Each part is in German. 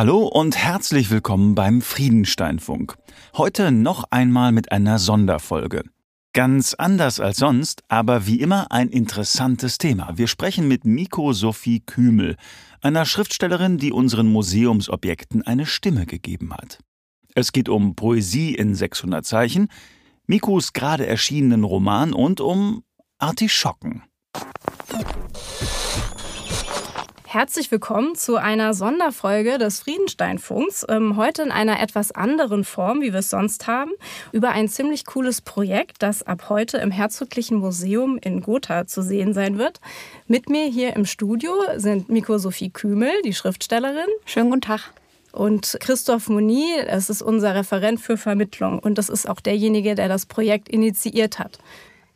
Hallo und herzlich willkommen beim Friedensteinfunk. Heute noch einmal mit einer Sonderfolge. Ganz anders als sonst, aber wie immer ein interessantes Thema. Wir sprechen mit Miko Sophie Kümel, einer Schriftstellerin, die unseren Museumsobjekten eine Stimme gegeben hat. Es geht um Poesie in 600 Zeichen, Mikos gerade erschienenen Roman und um Artischocken. Herzlich willkommen zu einer Sonderfolge des Friedensteinfunks. Ähm, heute in einer etwas anderen Form, wie wir es sonst haben, über ein ziemlich cooles Projekt, das ab heute im Herzoglichen Museum in Gotha zu sehen sein wird. Mit mir hier im Studio sind Miko Sophie Kümel, die Schriftstellerin. Schönen guten Tag. Und Christoph Moni, das ist unser Referent für Vermittlung und das ist auch derjenige, der das Projekt initiiert hat.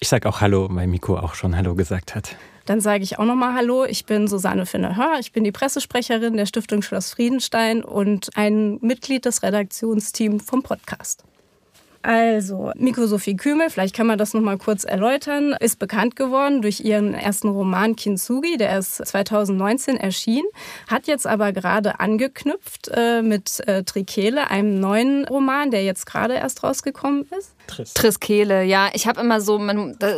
Ich sage auch Hallo, weil Miko auch schon Hallo gesagt hat. Dann sage ich auch nochmal Hallo. Ich bin Susanne Finne-Hör. Ich bin die Pressesprecherin der Stiftung Schloss Friedenstein und ein Mitglied des Redaktionsteams vom Podcast. Also, Miko Sophie Kümel, vielleicht kann man das noch mal kurz erläutern, ist bekannt geworden durch ihren ersten Roman Kintsugi, der ist 2019 erschienen, hat jetzt aber gerade angeknüpft äh, mit äh, Trikele, einem neuen Roman, der jetzt gerade erst rausgekommen ist. Tris. Triskele, ja. Ich habe immer so,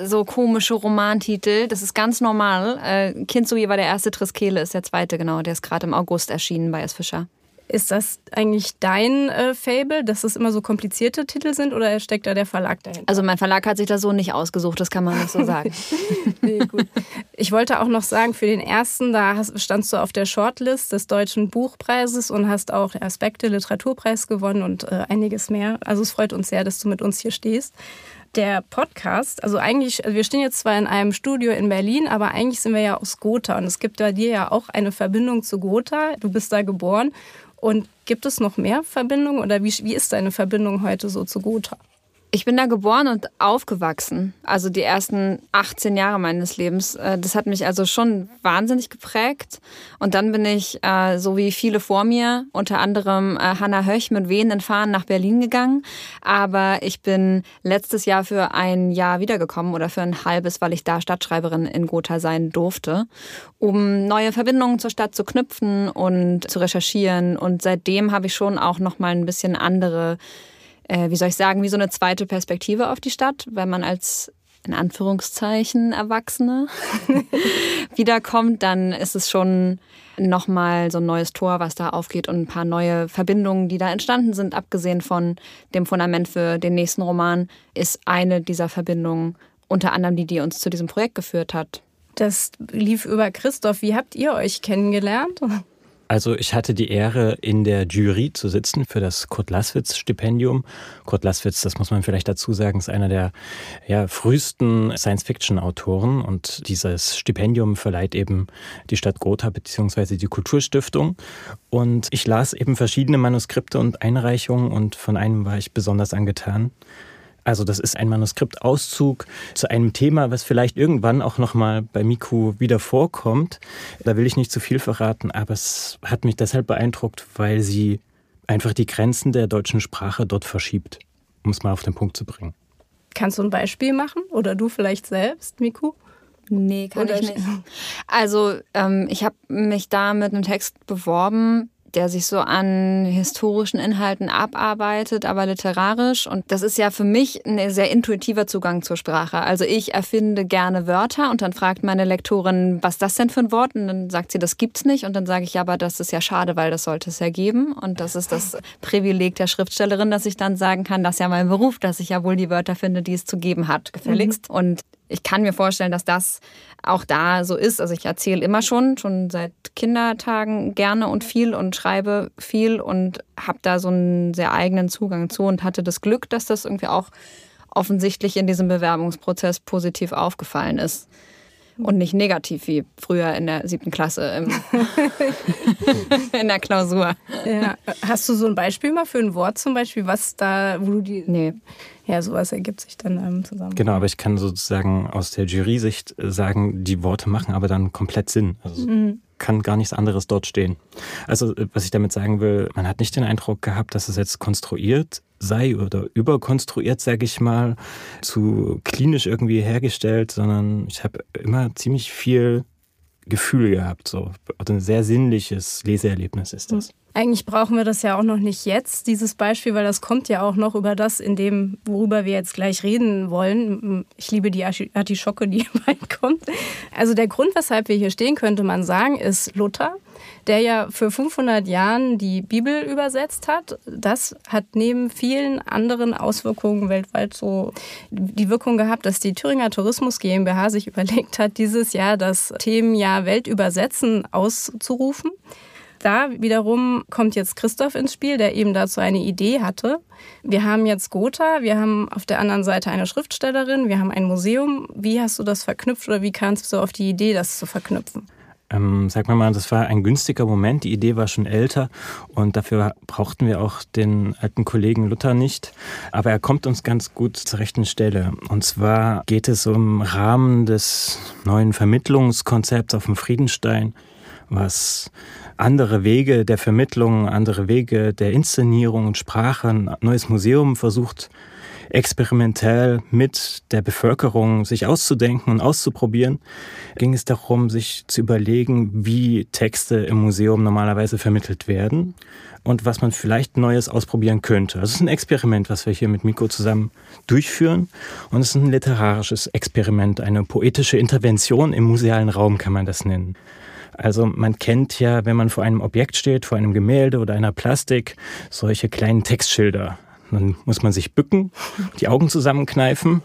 so komische Romantitel. Das ist ganz normal. Äh, Kintsugi war der erste, Triskele ist der zweite, genau. Der ist gerade im August erschienen bei S. Fischer. Ist das eigentlich dein äh, Fable, dass es immer so komplizierte Titel sind oder steckt da der Verlag dahinter? Also mein Verlag hat sich das so nicht ausgesucht, das kann man nicht so sagen. nee, gut. Ich wollte auch noch sagen, für den ersten, da hast, standst du auf der Shortlist des Deutschen Buchpreises und hast auch Aspekte Literaturpreis gewonnen und äh, einiges mehr. Also es freut uns sehr, dass du mit uns hier stehst der Podcast, also eigentlich, wir stehen jetzt zwar in einem Studio in Berlin, aber eigentlich sind wir ja aus Gotha und es gibt bei dir ja auch eine Verbindung zu Gotha. Du bist da geboren und gibt es noch mehr Verbindungen oder wie, wie ist deine Verbindung heute so zu Gotha? Ich bin da geboren und aufgewachsen. Also die ersten 18 Jahre meines Lebens. Äh, das hat mich also schon wahnsinnig geprägt. Und dann bin ich, äh, so wie viele vor mir, unter anderem äh, Hanna Höch mit wehenden Fahnen nach Berlin gegangen. Aber ich bin letztes Jahr für ein Jahr wiedergekommen oder für ein halbes, weil ich da Stadtschreiberin in Gotha sein durfte, um neue Verbindungen zur Stadt zu knüpfen und zu recherchieren. Und seitdem habe ich schon auch noch mal ein bisschen andere äh, wie soll ich sagen, wie so eine zweite Perspektive auf die Stadt, wenn man als in Anführungszeichen Erwachsene wiederkommt, dann ist es schon nochmal so ein neues Tor, was da aufgeht und ein paar neue Verbindungen, die da entstanden sind, abgesehen von dem Fundament für den nächsten Roman, ist eine dieser Verbindungen unter anderem die, die uns zu diesem Projekt geführt hat. Das lief über Christoph. Wie habt ihr euch kennengelernt? Also ich hatte die Ehre, in der Jury zu sitzen für das Kurt Laswitz-Stipendium. Kurt Laswitz, das muss man vielleicht dazu sagen, ist einer der ja, frühesten Science-Fiction-Autoren und dieses Stipendium verleiht eben die Stadt Gotha bzw. die Kulturstiftung. Und ich las eben verschiedene Manuskripte und Einreichungen und von einem war ich besonders angetan. Also das ist ein Manuskriptauszug zu einem Thema, was vielleicht irgendwann auch nochmal bei Miku wieder vorkommt. Da will ich nicht zu viel verraten, aber es hat mich deshalb beeindruckt, weil sie einfach die Grenzen der deutschen Sprache dort verschiebt, um es mal auf den Punkt zu bringen. Kannst du ein Beispiel machen? Oder du vielleicht selbst, Miku? Nee, kann Oder ich nicht. Also ähm, ich habe mich da mit einem Text beworben, der sich so an historischen Inhalten abarbeitet, aber literarisch. Und das ist ja für mich ein sehr intuitiver Zugang zur Sprache. Also ich erfinde gerne Wörter und dann fragt meine Lektorin, was das denn für ein Wort? Und dann sagt sie, das gibt's nicht. Und dann sage ich, ja, aber das ist ja schade, weil das sollte es ja geben. Und das ist das Privileg der Schriftstellerin, dass ich dann sagen kann, das ist ja mein Beruf, dass ich ja wohl die Wörter finde, die es zu geben hat, gefälligst. Mhm. Und ich kann mir vorstellen, dass das auch da so ist. Also ich erzähle immer schon, schon seit Kindertagen gerne und viel und schreibe viel und habe da so einen sehr eigenen Zugang zu und hatte das Glück, dass das irgendwie auch offensichtlich in diesem Bewerbungsprozess positiv aufgefallen ist. Und nicht negativ wie früher in der siebten Klasse in der Klausur. Ja. Hast du so ein Beispiel mal für ein Wort zum Beispiel, was da, wo du die. Nee ja, sowas ergibt sich dann ähm, zusammen. Genau, aber ich kann sozusagen aus der Jury-Sicht äh, sagen, die Worte machen aber dann komplett Sinn. Also mhm. kann gar nichts anderes dort stehen. Also, äh, was ich damit sagen will, man hat nicht den Eindruck gehabt, dass es jetzt konstruiert sei oder überkonstruiert, sage ich mal, zu klinisch irgendwie hergestellt, sondern ich habe immer ziemlich viel Gefühl gehabt. So. Also ein sehr sinnliches Leseerlebnis ist das. Eigentlich brauchen wir das ja auch noch nicht jetzt, dieses Beispiel, weil das kommt ja auch noch über das, in dem, worüber wir jetzt gleich reden wollen. Ich liebe die Artischocke, die bald kommt. Also der Grund, weshalb wir hier stehen, könnte man sagen, ist Luther, der ja für 500 Jahren die Bibel übersetzt hat. Das hat neben vielen anderen Auswirkungen weltweit so die Wirkung gehabt, dass die Thüringer Tourismus GmbH sich überlegt hat, dieses Jahr das Themenjahr Weltübersetzen auszurufen. Da wiederum kommt jetzt Christoph ins Spiel, der eben dazu eine Idee hatte. Wir haben jetzt Gotha, wir haben auf der anderen Seite eine Schriftstellerin, wir haben ein Museum. Wie hast du das verknüpft oder wie kamst du auf die Idee, das zu verknüpfen? Ähm, sag mal, das war ein günstiger Moment. Die Idee war schon älter und dafür brauchten wir auch den alten Kollegen Luther nicht. Aber er kommt uns ganz gut zur rechten Stelle. Und zwar geht es um Rahmen des neuen Vermittlungskonzepts auf dem Friedenstein, was andere Wege der Vermittlung, andere Wege der Inszenierung und Sprache, ein neues Museum versucht experimentell mit der Bevölkerung sich auszudenken und auszuprobieren, ging es darum, sich zu überlegen, wie Texte im Museum normalerweise vermittelt werden und was man vielleicht Neues ausprobieren könnte. Also es ist ein Experiment, was wir hier mit Miko zusammen durchführen und es ist ein literarisches Experiment, eine poetische Intervention im musealen Raum kann man das nennen. Also man kennt ja, wenn man vor einem Objekt steht, vor einem Gemälde oder einer Plastik, solche kleinen Textschilder. Dann muss man sich bücken, die Augen zusammenkneifen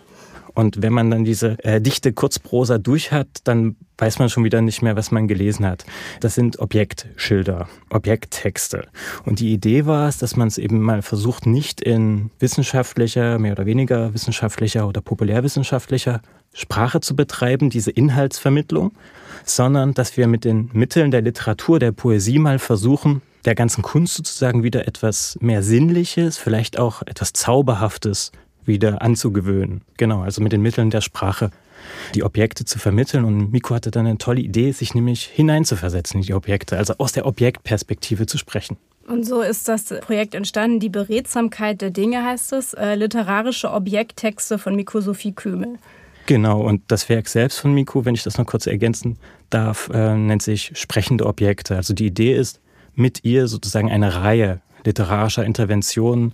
und wenn man dann diese äh, dichte Kurzprosa durch hat, dann weiß man schon wieder nicht mehr, was man gelesen hat. Das sind Objektschilder, Objekttexte. Und die Idee war es, dass man es eben mal versucht, nicht in wissenschaftlicher, mehr oder weniger wissenschaftlicher oder populärwissenschaftlicher Sprache zu betreiben, diese Inhaltsvermittlung, sondern dass wir mit den Mitteln der Literatur, der Poesie mal versuchen, der ganzen Kunst sozusagen wieder etwas mehr Sinnliches, vielleicht auch etwas Zauberhaftes wieder anzugewöhnen. Genau, also mit den Mitteln der Sprache die Objekte zu vermitteln. Und Miko hatte dann eine tolle Idee, sich nämlich hineinzuversetzen in die Objekte, also aus der Objektperspektive zu sprechen. Und so ist das Projekt entstanden. Die Beredsamkeit der Dinge heißt es, äh, literarische Objekttexte von Miko Sophie Kümel. Genau, und das Werk selbst von Miko, wenn ich das noch kurz ergänzen darf, äh, nennt sich Sprechende Objekte. Also die Idee ist, mit ihr sozusagen eine Reihe literarischer Interventionen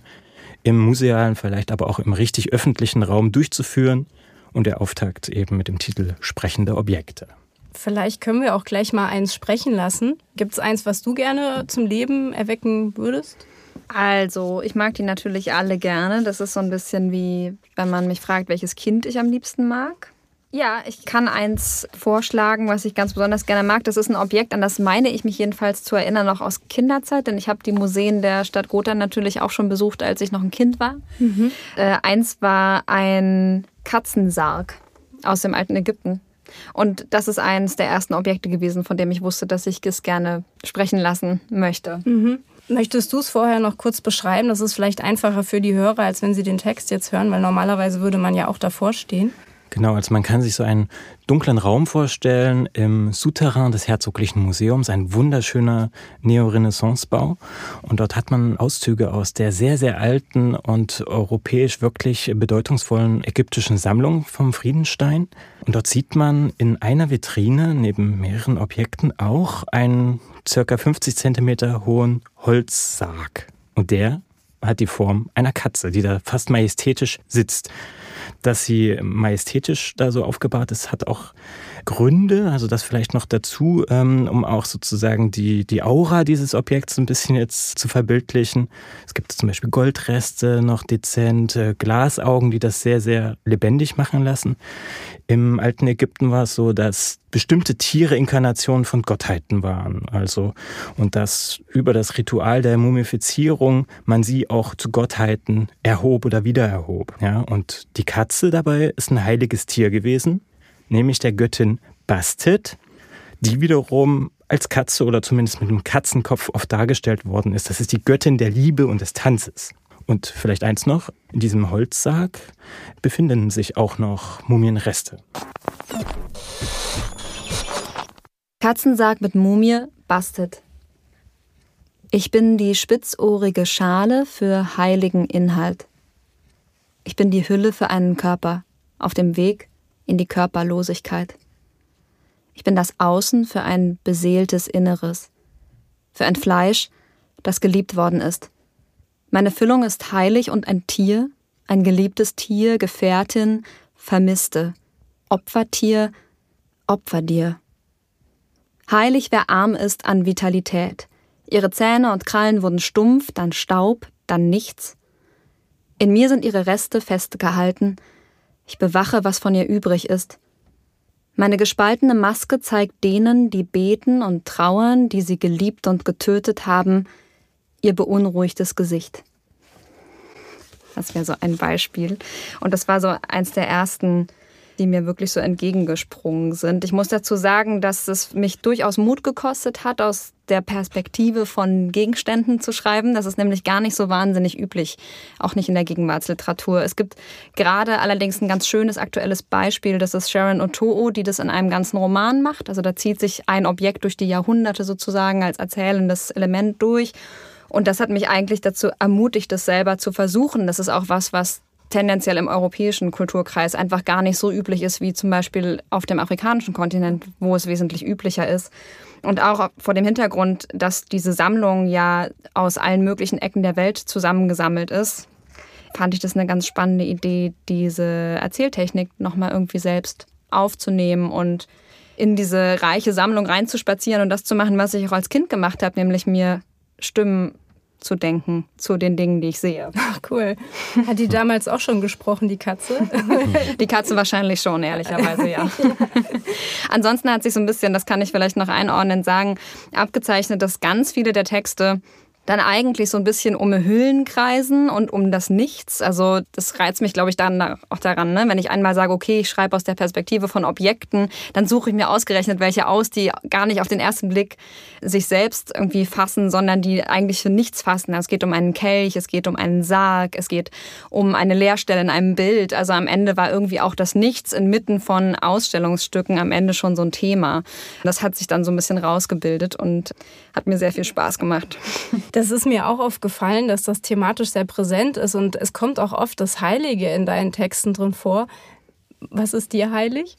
im musealen, vielleicht aber auch im richtig öffentlichen Raum durchzuführen. Und der Auftakt eben mit dem Titel Sprechende Objekte. Vielleicht können wir auch gleich mal eins sprechen lassen. Gibt es eins, was du gerne zum Leben erwecken würdest? Also, ich mag die natürlich alle gerne. Das ist so ein bisschen wie, wenn man mich fragt, welches Kind ich am liebsten mag. Ja, ich kann eins vorschlagen, was ich ganz besonders gerne mag. Das ist ein Objekt, an das meine ich mich jedenfalls zu erinnern, noch aus Kinderzeit, denn ich habe die Museen der Stadt Gotha natürlich auch schon besucht, als ich noch ein Kind war. Mhm. Äh, eins war ein Katzensarg aus dem alten Ägypten. Und das ist eines der ersten Objekte gewesen, von dem ich wusste, dass ich es gerne sprechen lassen möchte. Mhm. Möchtest du es vorher noch kurz beschreiben? Das ist vielleicht einfacher für die Hörer, als wenn sie den Text jetzt hören, weil normalerweise würde man ja auch davor stehen. Genau, also man kann sich so einen dunklen Raum vorstellen im Souterrain des Herzoglichen Museums, ein wunderschöner Neorenaissancebau. Und dort hat man Auszüge aus der sehr, sehr alten und europäisch wirklich bedeutungsvollen ägyptischen Sammlung vom Friedenstein. Und dort sieht man in einer Vitrine neben mehreren Objekten auch einen circa 50 Zentimeter hohen Holzsarg. Und der hat die Form einer Katze, die da fast majestätisch sitzt dass sie majestätisch da so aufgebaut ist, hat auch Gründe, also das vielleicht noch dazu, ähm, um auch sozusagen die, die Aura dieses Objekts ein bisschen jetzt zu verbildlichen. Es gibt zum Beispiel Goldreste, noch dezent, äh, Glasaugen, die das sehr, sehr lebendig machen lassen. Im alten Ägypten war es so, dass bestimmte Tiere Inkarnationen von Gottheiten waren. Also, und dass über das Ritual der Mumifizierung man sie auch zu Gottheiten erhob oder wieder erhob. Ja, und die Katze dabei ist ein heiliges Tier gewesen nämlich der Göttin Bastet, die wiederum als Katze oder zumindest mit einem Katzenkopf oft dargestellt worden ist. Das ist die Göttin der Liebe und des Tanzes. Und vielleicht eins noch, in diesem Holzsarg befinden sich auch noch Mumienreste. Katzensarg mit Mumie Bastet. Ich bin die spitzohrige Schale für heiligen Inhalt. Ich bin die Hülle für einen Körper auf dem Weg in die Körperlosigkeit. Ich bin das Außen für ein beseeltes Inneres, für ein Fleisch, das geliebt worden ist. Meine Füllung ist heilig und ein Tier, ein geliebtes Tier, Gefährtin, Vermisste, Opfertier, Opfer dir. Heilig, wer arm ist an Vitalität. Ihre Zähne und Krallen wurden stumpf, dann Staub, dann nichts. In mir sind ihre Reste festgehalten. Ich bewache, was von ihr übrig ist. Meine gespaltene Maske zeigt denen, die beten und trauern, die sie geliebt und getötet haben, ihr beunruhigtes Gesicht. Das wäre so ein Beispiel. Und das war so eins der ersten die mir wirklich so entgegengesprungen sind. Ich muss dazu sagen, dass es mich durchaus Mut gekostet hat, aus der Perspektive von Gegenständen zu schreiben. Das ist nämlich gar nicht so wahnsinnig üblich, auch nicht in der Gegenwartsliteratur. Es gibt gerade allerdings ein ganz schönes aktuelles Beispiel, das ist Sharon Otoo, die das in einem ganzen Roman macht. Also da zieht sich ein Objekt durch die Jahrhunderte sozusagen als erzählendes Element durch. Und das hat mich eigentlich dazu ermutigt, das selber zu versuchen. Das ist auch was, was tendenziell im europäischen Kulturkreis einfach gar nicht so üblich ist wie zum Beispiel auf dem afrikanischen Kontinent, wo es wesentlich üblicher ist. Und auch vor dem Hintergrund, dass diese Sammlung ja aus allen möglichen Ecken der Welt zusammengesammelt ist, fand ich das eine ganz spannende Idee, diese Erzähltechnik nochmal irgendwie selbst aufzunehmen und in diese reiche Sammlung reinzuspazieren und das zu machen, was ich auch als Kind gemacht habe, nämlich mir Stimmen zu denken zu den Dingen, die ich sehe. Ach, cool. Hat die damals auch schon gesprochen, die Katze? Die Katze wahrscheinlich schon, ehrlicherweise, ja. Ansonsten hat sich so ein bisschen, das kann ich vielleicht noch einordnen, sagen, abgezeichnet, dass ganz viele der Texte dann eigentlich so ein bisschen um Hüllen kreisen und um das Nichts. Also das reizt mich, glaube ich, dann auch daran, ne? wenn ich einmal sage, okay, ich schreibe aus der Perspektive von Objekten, dann suche ich mir ausgerechnet welche aus, die gar nicht auf den ersten Blick sich selbst irgendwie fassen, sondern die eigentlich für nichts fassen. Es geht um einen Kelch, es geht um einen Sarg, es geht um eine Leerstelle in einem Bild. Also am Ende war irgendwie auch das Nichts inmitten von Ausstellungsstücken am Ende schon so ein Thema. Das hat sich dann so ein bisschen rausgebildet und hat mir sehr viel Spaß gemacht. Das ist mir auch aufgefallen, dass das thematisch sehr präsent ist und es kommt auch oft das Heilige in deinen Texten drin vor. Was ist dir heilig?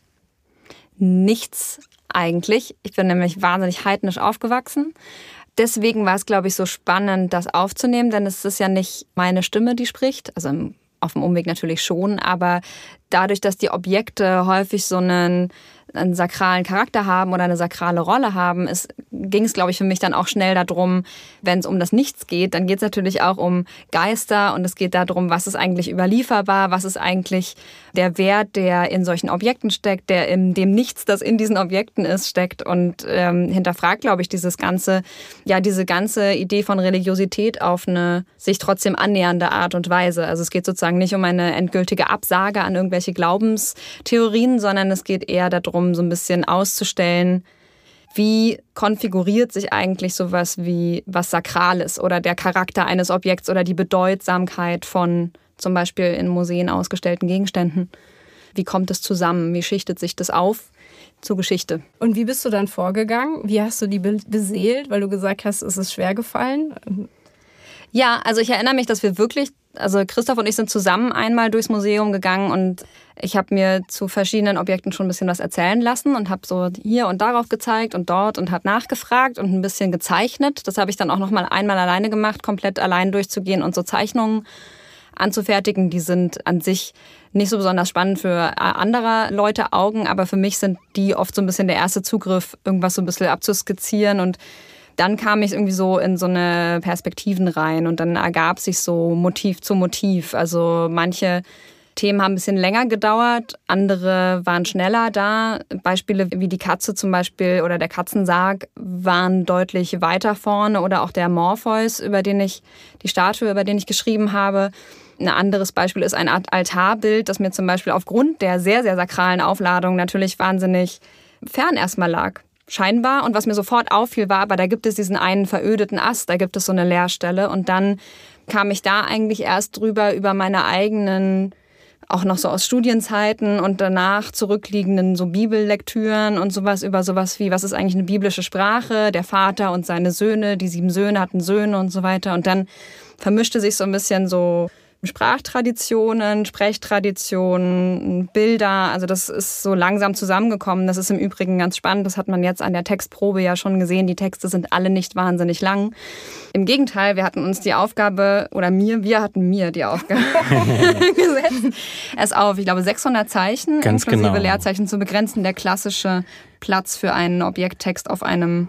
Nichts eigentlich. Ich bin nämlich wahnsinnig heidnisch aufgewachsen. Deswegen war es, glaube ich, so spannend, das aufzunehmen, denn es ist ja nicht meine Stimme, die spricht. Also auf dem Umweg natürlich schon, aber dadurch, dass die Objekte häufig so einen einen sakralen Charakter haben oder eine sakrale Rolle haben, ging es, glaube ich, für mich dann auch schnell darum, wenn es um das Nichts geht, dann geht es natürlich auch um Geister und es geht darum, was ist eigentlich überlieferbar, was ist eigentlich der Wert, der in solchen Objekten steckt, der in dem Nichts, das in diesen Objekten ist, steckt und ähm, hinterfragt, glaube ich, dieses ganze, ja, diese ganze Idee von Religiosität auf eine sich trotzdem annähernde Art und Weise. Also es geht sozusagen nicht um eine endgültige Absage an irgendwelche Glaubenstheorien, sondern es geht eher darum, um so ein bisschen auszustellen, wie konfiguriert sich eigentlich sowas wie was Sakrales oder der Charakter eines Objekts oder die Bedeutsamkeit von zum Beispiel in Museen ausgestellten Gegenständen. Wie kommt es zusammen? Wie schichtet sich das auf? zur Geschichte. Und wie bist du dann vorgegangen? Wie hast du die beseelt, weil du gesagt hast, es ist schwer gefallen? Ja, also ich erinnere mich, dass wir wirklich, also Christoph und ich sind zusammen einmal durchs Museum gegangen und ich habe mir zu verschiedenen Objekten schon ein bisschen was erzählen lassen und habe so hier und darauf gezeigt und dort und habe nachgefragt und ein bisschen gezeichnet. Das habe ich dann auch noch mal einmal alleine gemacht, komplett allein durchzugehen und so Zeichnungen anzufertigen. Die sind an sich nicht so besonders spannend für andere Leute Augen, aber für mich sind die oft so ein bisschen der erste Zugriff, irgendwas so ein bisschen abzuskizzieren und dann kam ich irgendwie so in so eine Perspektiven rein und dann ergab sich so Motiv zu Motiv. Also manche Themen haben ein bisschen länger gedauert, andere waren schneller da. Beispiele wie die Katze zum Beispiel oder der Katzensarg waren deutlich weiter vorne oder auch der Morpheus, über den ich, die Statue, über den ich geschrieben habe. Ein anderes Beispiel ist ein Altarbild, das mir zum Beispiel aufgrund der sehr, sehr sakralen Aufladung natürlich wahnsinnig fern erstmal lag scheinbar. Und was mir sofort auffiel, war, aber da gibt es diesen einen verödeten Ast, da gibt es so eine Leerstelle. Und dann kam ich da eigentlich erst drüber über meine eigenen, auch noch so aus Studienzeiten und danach zurückliegenden so Bibellektüren und sowas über sowas wie, was ist eigentlich eine biblische Sprache, der Vater und seine Söhne, die sieben Söhne hatten Söhne und so weiter. Und dann vermischte sich so ein bisschen so Sprachtraditionen, Sprechtraditionen, Bilder. Also das ist so langsam zusammengekommen. Das ist im Übrigen ganz spannend. Das hat man jetzt an der Textprobe ja schon gesehen. Die Texte sind alle nicht wahnsinnig lang. Im Gegenteil, wir hatten uns die Aufgabe, oder mir, wir hatten mir die Aufgabe gesetzt, es auf, ich glaube, 600 Zeichen ganz inklusive genau. Leerzeichen zu begrenzen. Der klassische Platz für einen Objekttext auf einem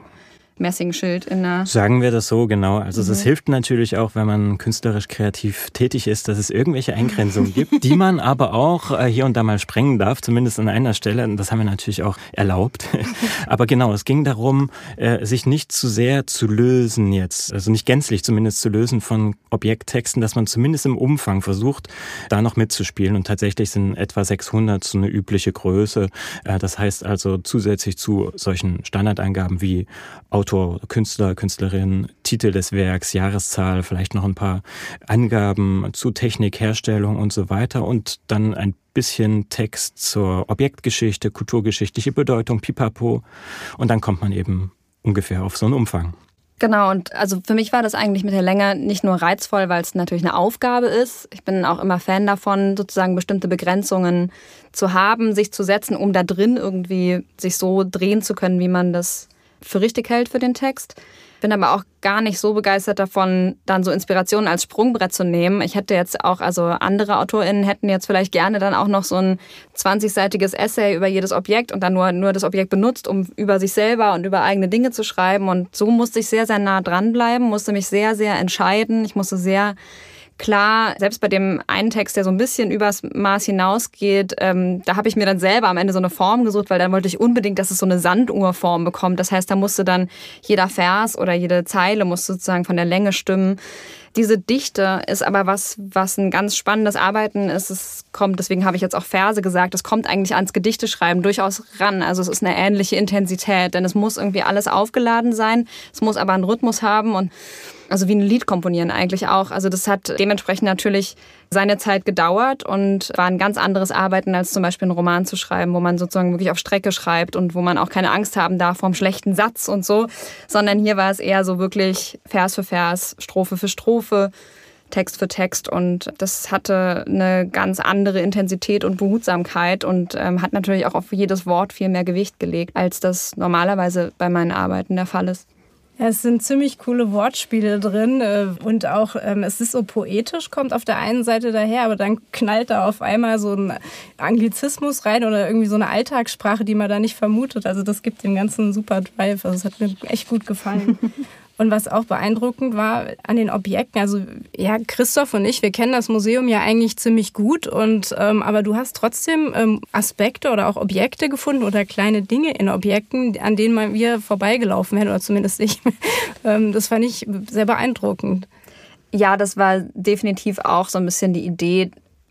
Messingschild in der. Sagen wir das so, genau. Also mhm. es hilft natürlich auch, wenn man künstlerisch kreativ tätig ist, dass es irgendwelche Eingrenzungen gibt, die man aber auch äh, hier und da mal sprengen darf, zumindest an einer Stelle. Und das haben wir natürlich auch erlaubt. aber genau, es ging darum, äh, sich nicht zu sehr zu lösen jetzt, also nicht gänzlich zumindest zu lösen von Objekttexten, dass man zumindest im Umfang versucht, da noch mitzuspielen. Und tatsächlich sind etwa 600 so eine übliche Größe. Äh, das heißt also zusätzlich zu solchen Standardangaben wie Autor Autor, Künstler, Künstlerin, Titel des Werks, Jahreszahl, vielleicht noch ein paar Angaben zu Technik, Herstellung und so weiter und dann ein bisschen Text zur Objektgeschichte, kulturgeschichtliche Bedeutung, pipapo und dann kommt man eben ungefähr auf so einen Umfang. Genau, und also für mich war das eigentlich mit der Länge nicht nur reizvoll, weil es natürlich eine Aufgabe ist. Ich bin auch immer Fan davon, sozusagen bestimmte Begrenzungen zu haben, sich zu setzen, um da drin irgendwie sich so drehen zu können, wie man das für richtig hält für den Text. Bin aber auch gar nicht so begeistert davon, dann so Inspirationen als Sprungbrett zu nehmen. Ich hätte jetzt auch, also andere AutorInnen hätten jetzt vielleicht gerne dann auch noch so ein 20-seitiges Essay über jedes Objekt und dann nur, nur das Objekt benutzt, um über sich selber und über eigene Dinge zu schreiben. Und so musste ich sehr, sehr nah dranbleiben, musste mich sehr, sehr entscheiden. Ich musste sehr klar, selbst bei dem einen Text, der so ein bisschen übers Maß hinausgeht, ähm, da habe ich mir dann selber am Ende so eine Form gesucht, weil dann wollte ich unbedingt, dass es so eine Sanduhrform bekommt. Das heißt, da musste dann jeder Vers oder jede Zeile musste sozusagen von der Länge stimmen. Diese Dichte ist aber was, was ein ganz spannendes Arbeiten ist. Es kommt, deswegen habe ich jetzt auch Verse gesagt, es kommt eigentlich ans Gedichteschreiben durchaus ran. Also es ist eine ähnliche Intensität, denn es muss irgendwie alles aufgeladen sein. Es muss aber einen Rhythmus haben und also wie ein Lied komponieren eigentlich auch. Also das hat dementsprechend natürlich seine Zeit gedauert und war ein ganz anderes Arbeiten, als zum Beispiel einen Roman zu schreiben, wo man sozusagen wirklich auf Strecke schreibt und wo man auch keine Angst haben darf einem schlechten Satz und so, sondern hier war es eher so wirklich Vers für Vers, Strophe für Strophe. Text für Text und das hatte eine ganz andere Intensität und Behutsamkeit und ähm, hat natürlich auch auf jedes Wort viel mehr Gewicht gelegt, als das normalerweise bei meinen Arbeiten der Fall ist. Es sind ziemlich coole Wortspiele drin äh, und auch ähm, es ist so poetisch, kommt auf der einen Seite daher, aber dann knallt da auf einmal so ein Anglizismus rein oder irgendwie so eine Alltagssprache, die man da nicht vermutet. Also das gibt dem Ganzen super Drive. Also es hat mir echt gut gefallen. Und was auch beeindruckend war an den Objekten, also ja, Christoph und ich, wir kennen das Museum ja eigentlich ziemlich gut, und ähm, aber du hast trotzdem ähm, Aspekte oder auch Objekte gefunden oder kleine Dinge in Objekten, an denen wir vorbeigelaufen wären, oder zumindest ich. ähm, das fand ich sehr beeindruckend. Ja, das war definitiv auch so ein bisschen die Idee,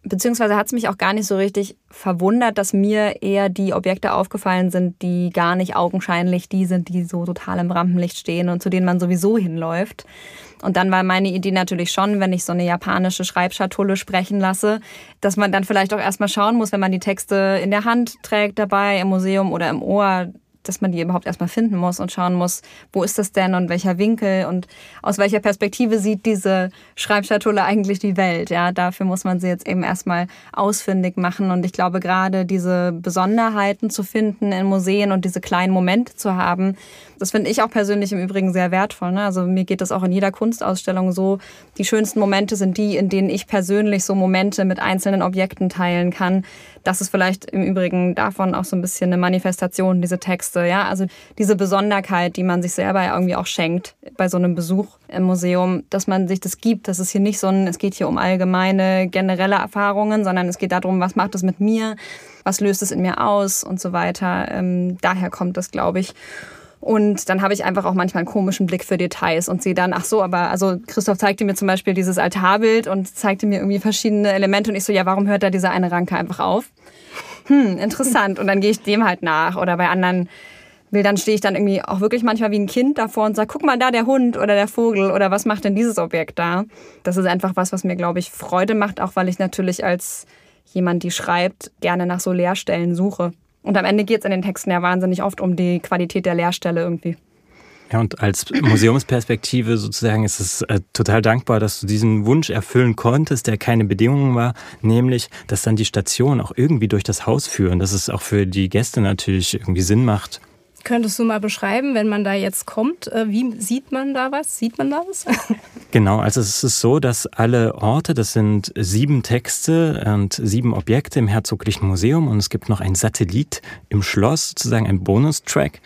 beziehungsweise hat es mich auch gar nicht so richtig verwundert, dass mir eher die Objekte aufgefallen sind, die gar nicht augenscheinlich die sind, die so total im Rampenlicht stehen und zu denen man sowieso hinläuft. Und dann war meine Idee natürlich schon, wenn ich so eine japanische Schreibschatulle sprechen lasse, dass man dann vielleicht auch erstmal schauen muss, wenn man die Texte in der Hand trägt dabei, im Museum oder im Ohr, dass man die überhaupt erstmal finden muss und schauen muss, wo ist das denn und welcher Winkel und aus welcher Perspektive sieht diese Schreibschatulle eigentlich die Welt. Ja, dafür muss man sie jetzt eben erstmal ausfindig machen. Und ich glaube, gerade diese Besonderheiten zu finden in Museen und diese kleinen Momente zu haben, das finde ich auch persönlich im Übrigen sehr wertvoll. Ne? Also mir geht das auch in jeder Kunstausstellung so. Die schönsten Momente sind die, in denen ich persönlich so Momente mit einzelnen Objekten teilen kann. Das ist vielleicht im Übrigen davon auch so ein bisschen eine Manifestation, diese Texte. Ja, also diese Besonderheit, die man sich selber irgendwie auch schenkt bei so einem Besuch im Museum, dass man sich das gibt. Das ist hier nicht so ein, es geht hier um allgemeine, generelle Erfahrungen, sondern es geht darum, was macht es mit mir, was löst es in mir aus und so weiter. Ähm, daher kommt das, glaube ich. Und dann habe ich einfach auch manchmal einen komischen Blick für Details und sehe dann, ach so, aber also Christoph zeigte mir zum Beispiel dieses Altarbild und zeigte mir irgendwie verschiedene Elemente und ich so, ja, warum hört da diese eine Ranke einfach auf? Hm, interessant. Und dann gehe ich dem halt nach. Oder bei anderen Bildern stehe ich dann irgendwie auch wirklich manchmal wie ein Kind davor und sage, guck mal da, der Hund oder der Vogel oder was macht denn dieses Objekt da? Das ist einfach was, was mir, glaube ich, Freude macht, auch weil ich natürlich als jemand, die schreibt, gerne nach so Leerstellen suche. Und am Ende geht es in den Texten ja wahnsinnig oft um die Qualität der Leerstelle irgendwie. Ja, und als Museumsperspektive sozusagen ist es äh, total dankbar, dass du diesen Wunsch erfüllen konntest, der keine Bedingung war, nämlich, dass dann die Stationen auch irgendwie durch das Haus führen, dass es auch für die Gäste natürlich irgendwie Sinn macht, Könntest du mal beschreiben, wenn man da jetzt kommt, äh, wie sieht man da was? Sieht man da was? Genau, also es ist so, dass alle Orte, das sind sieben Texte und sieben Objekte im Herzoglichen Museum und es gibt noch ein Satellit im Schloss, sozusagen ein Bonustrack.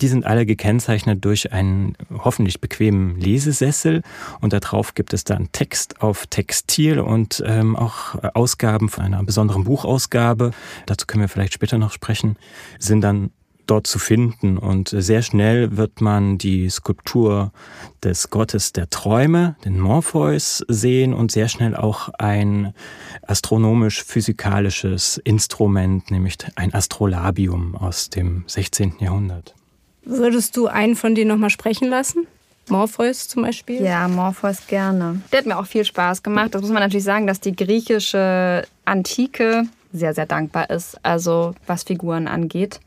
Die sind alle gekennzeichnet durch einen hoffentlich bequemen Lesesessel und darauf gibt es dann Text auf Textil und ähm, auch Ausgaben von einer besonderen Buchausgabe. Dazu können wir vielleicht später noch sprechen. Sind dann dort zu finden. Und sehr schnell wird man die Skulptur des Gottes der Träume, den Morpheus, sehen und sehr schnell auch ein astronomisch-physikalisches Instrument, nämlich ein Astrolabium aus dem 16. Jahrhundert. Würdest du einen von denen nochmal sprechen lassen? Morpheus zum Beispiel? Ja, Morpheus gerne. Der hat mir auch viel Spaß gemacht. Das muss man natürlich sagen, dass die griechische Antike sehr, sehr dankbar ist, also was Figuren angeht.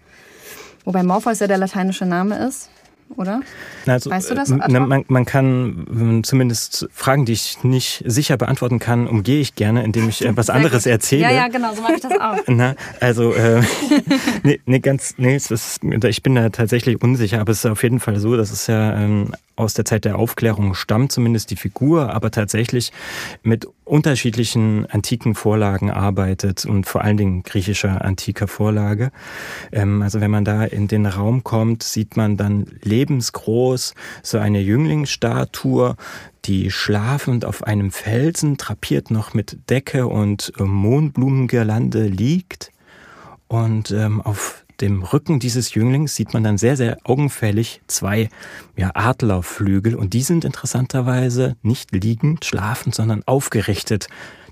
Wobei Morpheus ja der lateinische Name ist oder? Also, weißt du das? Äh, man, man, kann ähm, zumindest Fragen, die ich nicht sicher beantworten kann, umgehe ich gerne, indem ich etwas anderes erzähle. Ja, ja, genau, so mache ich das auch. Na, also, äh, nee, nee, ganz, nee, ist, ich bin da tatsächlich unsicher, aber es ist auf jeden Fall so, dass es ja ähm, aus der Zeit der Aufklärung stammt, zumindest die Figur, aber tatsächlich mit unterschiedlichen antiken Vorlagen arbeitet und vor allen Dingen griechischer antiker Vorlage. Ähm, also wenn man da in den Raum kommt, sieht man dann lebensgroß so eine Jünglingsstatue, die schlafend auf einem Felsen, drapiert noch mit Decke und äh, Mohnblumengirlande liegt. Und ähm, auf dem Rücken dieses Jünglings sieht man dann sehr, sehr augenfällig zwei ja, Adlerflügel. Und die sind interessanterweise nicht liegend, schlafend, sondern aufgerichtet,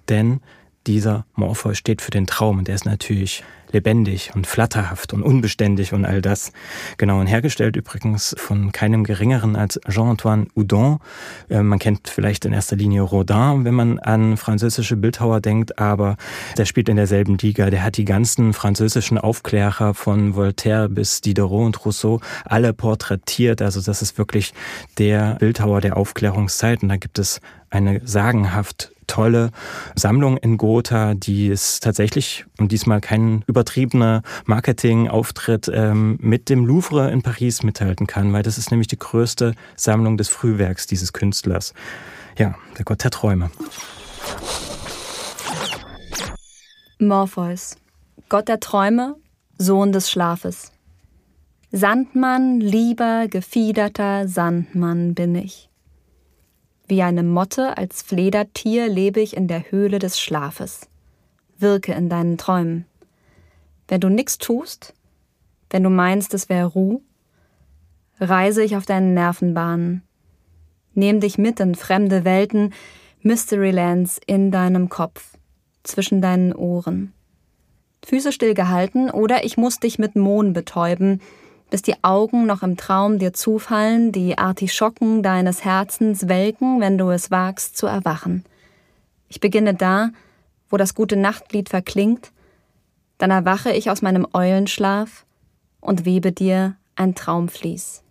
denn dieser Morpheus steht für den Traum und der ist natürlich lebendig und flatterhaft und unbeständig und all das. Genau, und hergestellt übrigens von keinem geringeren als Jean-Antoine Houdon. Äh, man kennt vielleicht in erster Linie Rodin, wenn man an französische Bildhauer denkt, aber der spielt in derselben Liga. Der hat die ganzen französischen Aufklärer von Voltaire bis Diderot und Rousseau alle porträtiert. Also das ist wirklich der Bildhauer der Aufklärungszeit. Und da gibt es eine sagenhaft tolle Sammlung in Gotha, die es tatsächlich und diesmal kein übertriebener Marketingauftritt ähm, mit dem Louvre in Paris mithalten kann, weil das ist nämlich die größte Sammlung des Frühwerks dieses Künstlers. Ja, der Gott der Träume. Morpheus, Gott der Träume, Sohn des Schlafes. Sandmann, lieber, gefiederter Sandmann bin ich. Wie eine Motte als Fledertier lebe ich in der Höhle des Schlafes. Wirke in deinen Träumen. Wenn du nichts tust, wenn du meinst, es wäre Ruhe, reise ich auf deinen Nervenbahnen. Nehm dich mit in fremde Welten, Mysterylands in deinem Kopf, zwischen deinen Ohren. Füße still gehalten oder ich muss dich mit Mohn betäuben, bis die Augen noch im Traum dir zufallen, die Artischocken deines Herzens welken, wenn du es wagst zu erwachen. Ich beginne da, wo das gute Nachtlied verklingt, dann erwache ich aus meinem Eulenschlaf und webe dir ein Traumvlies.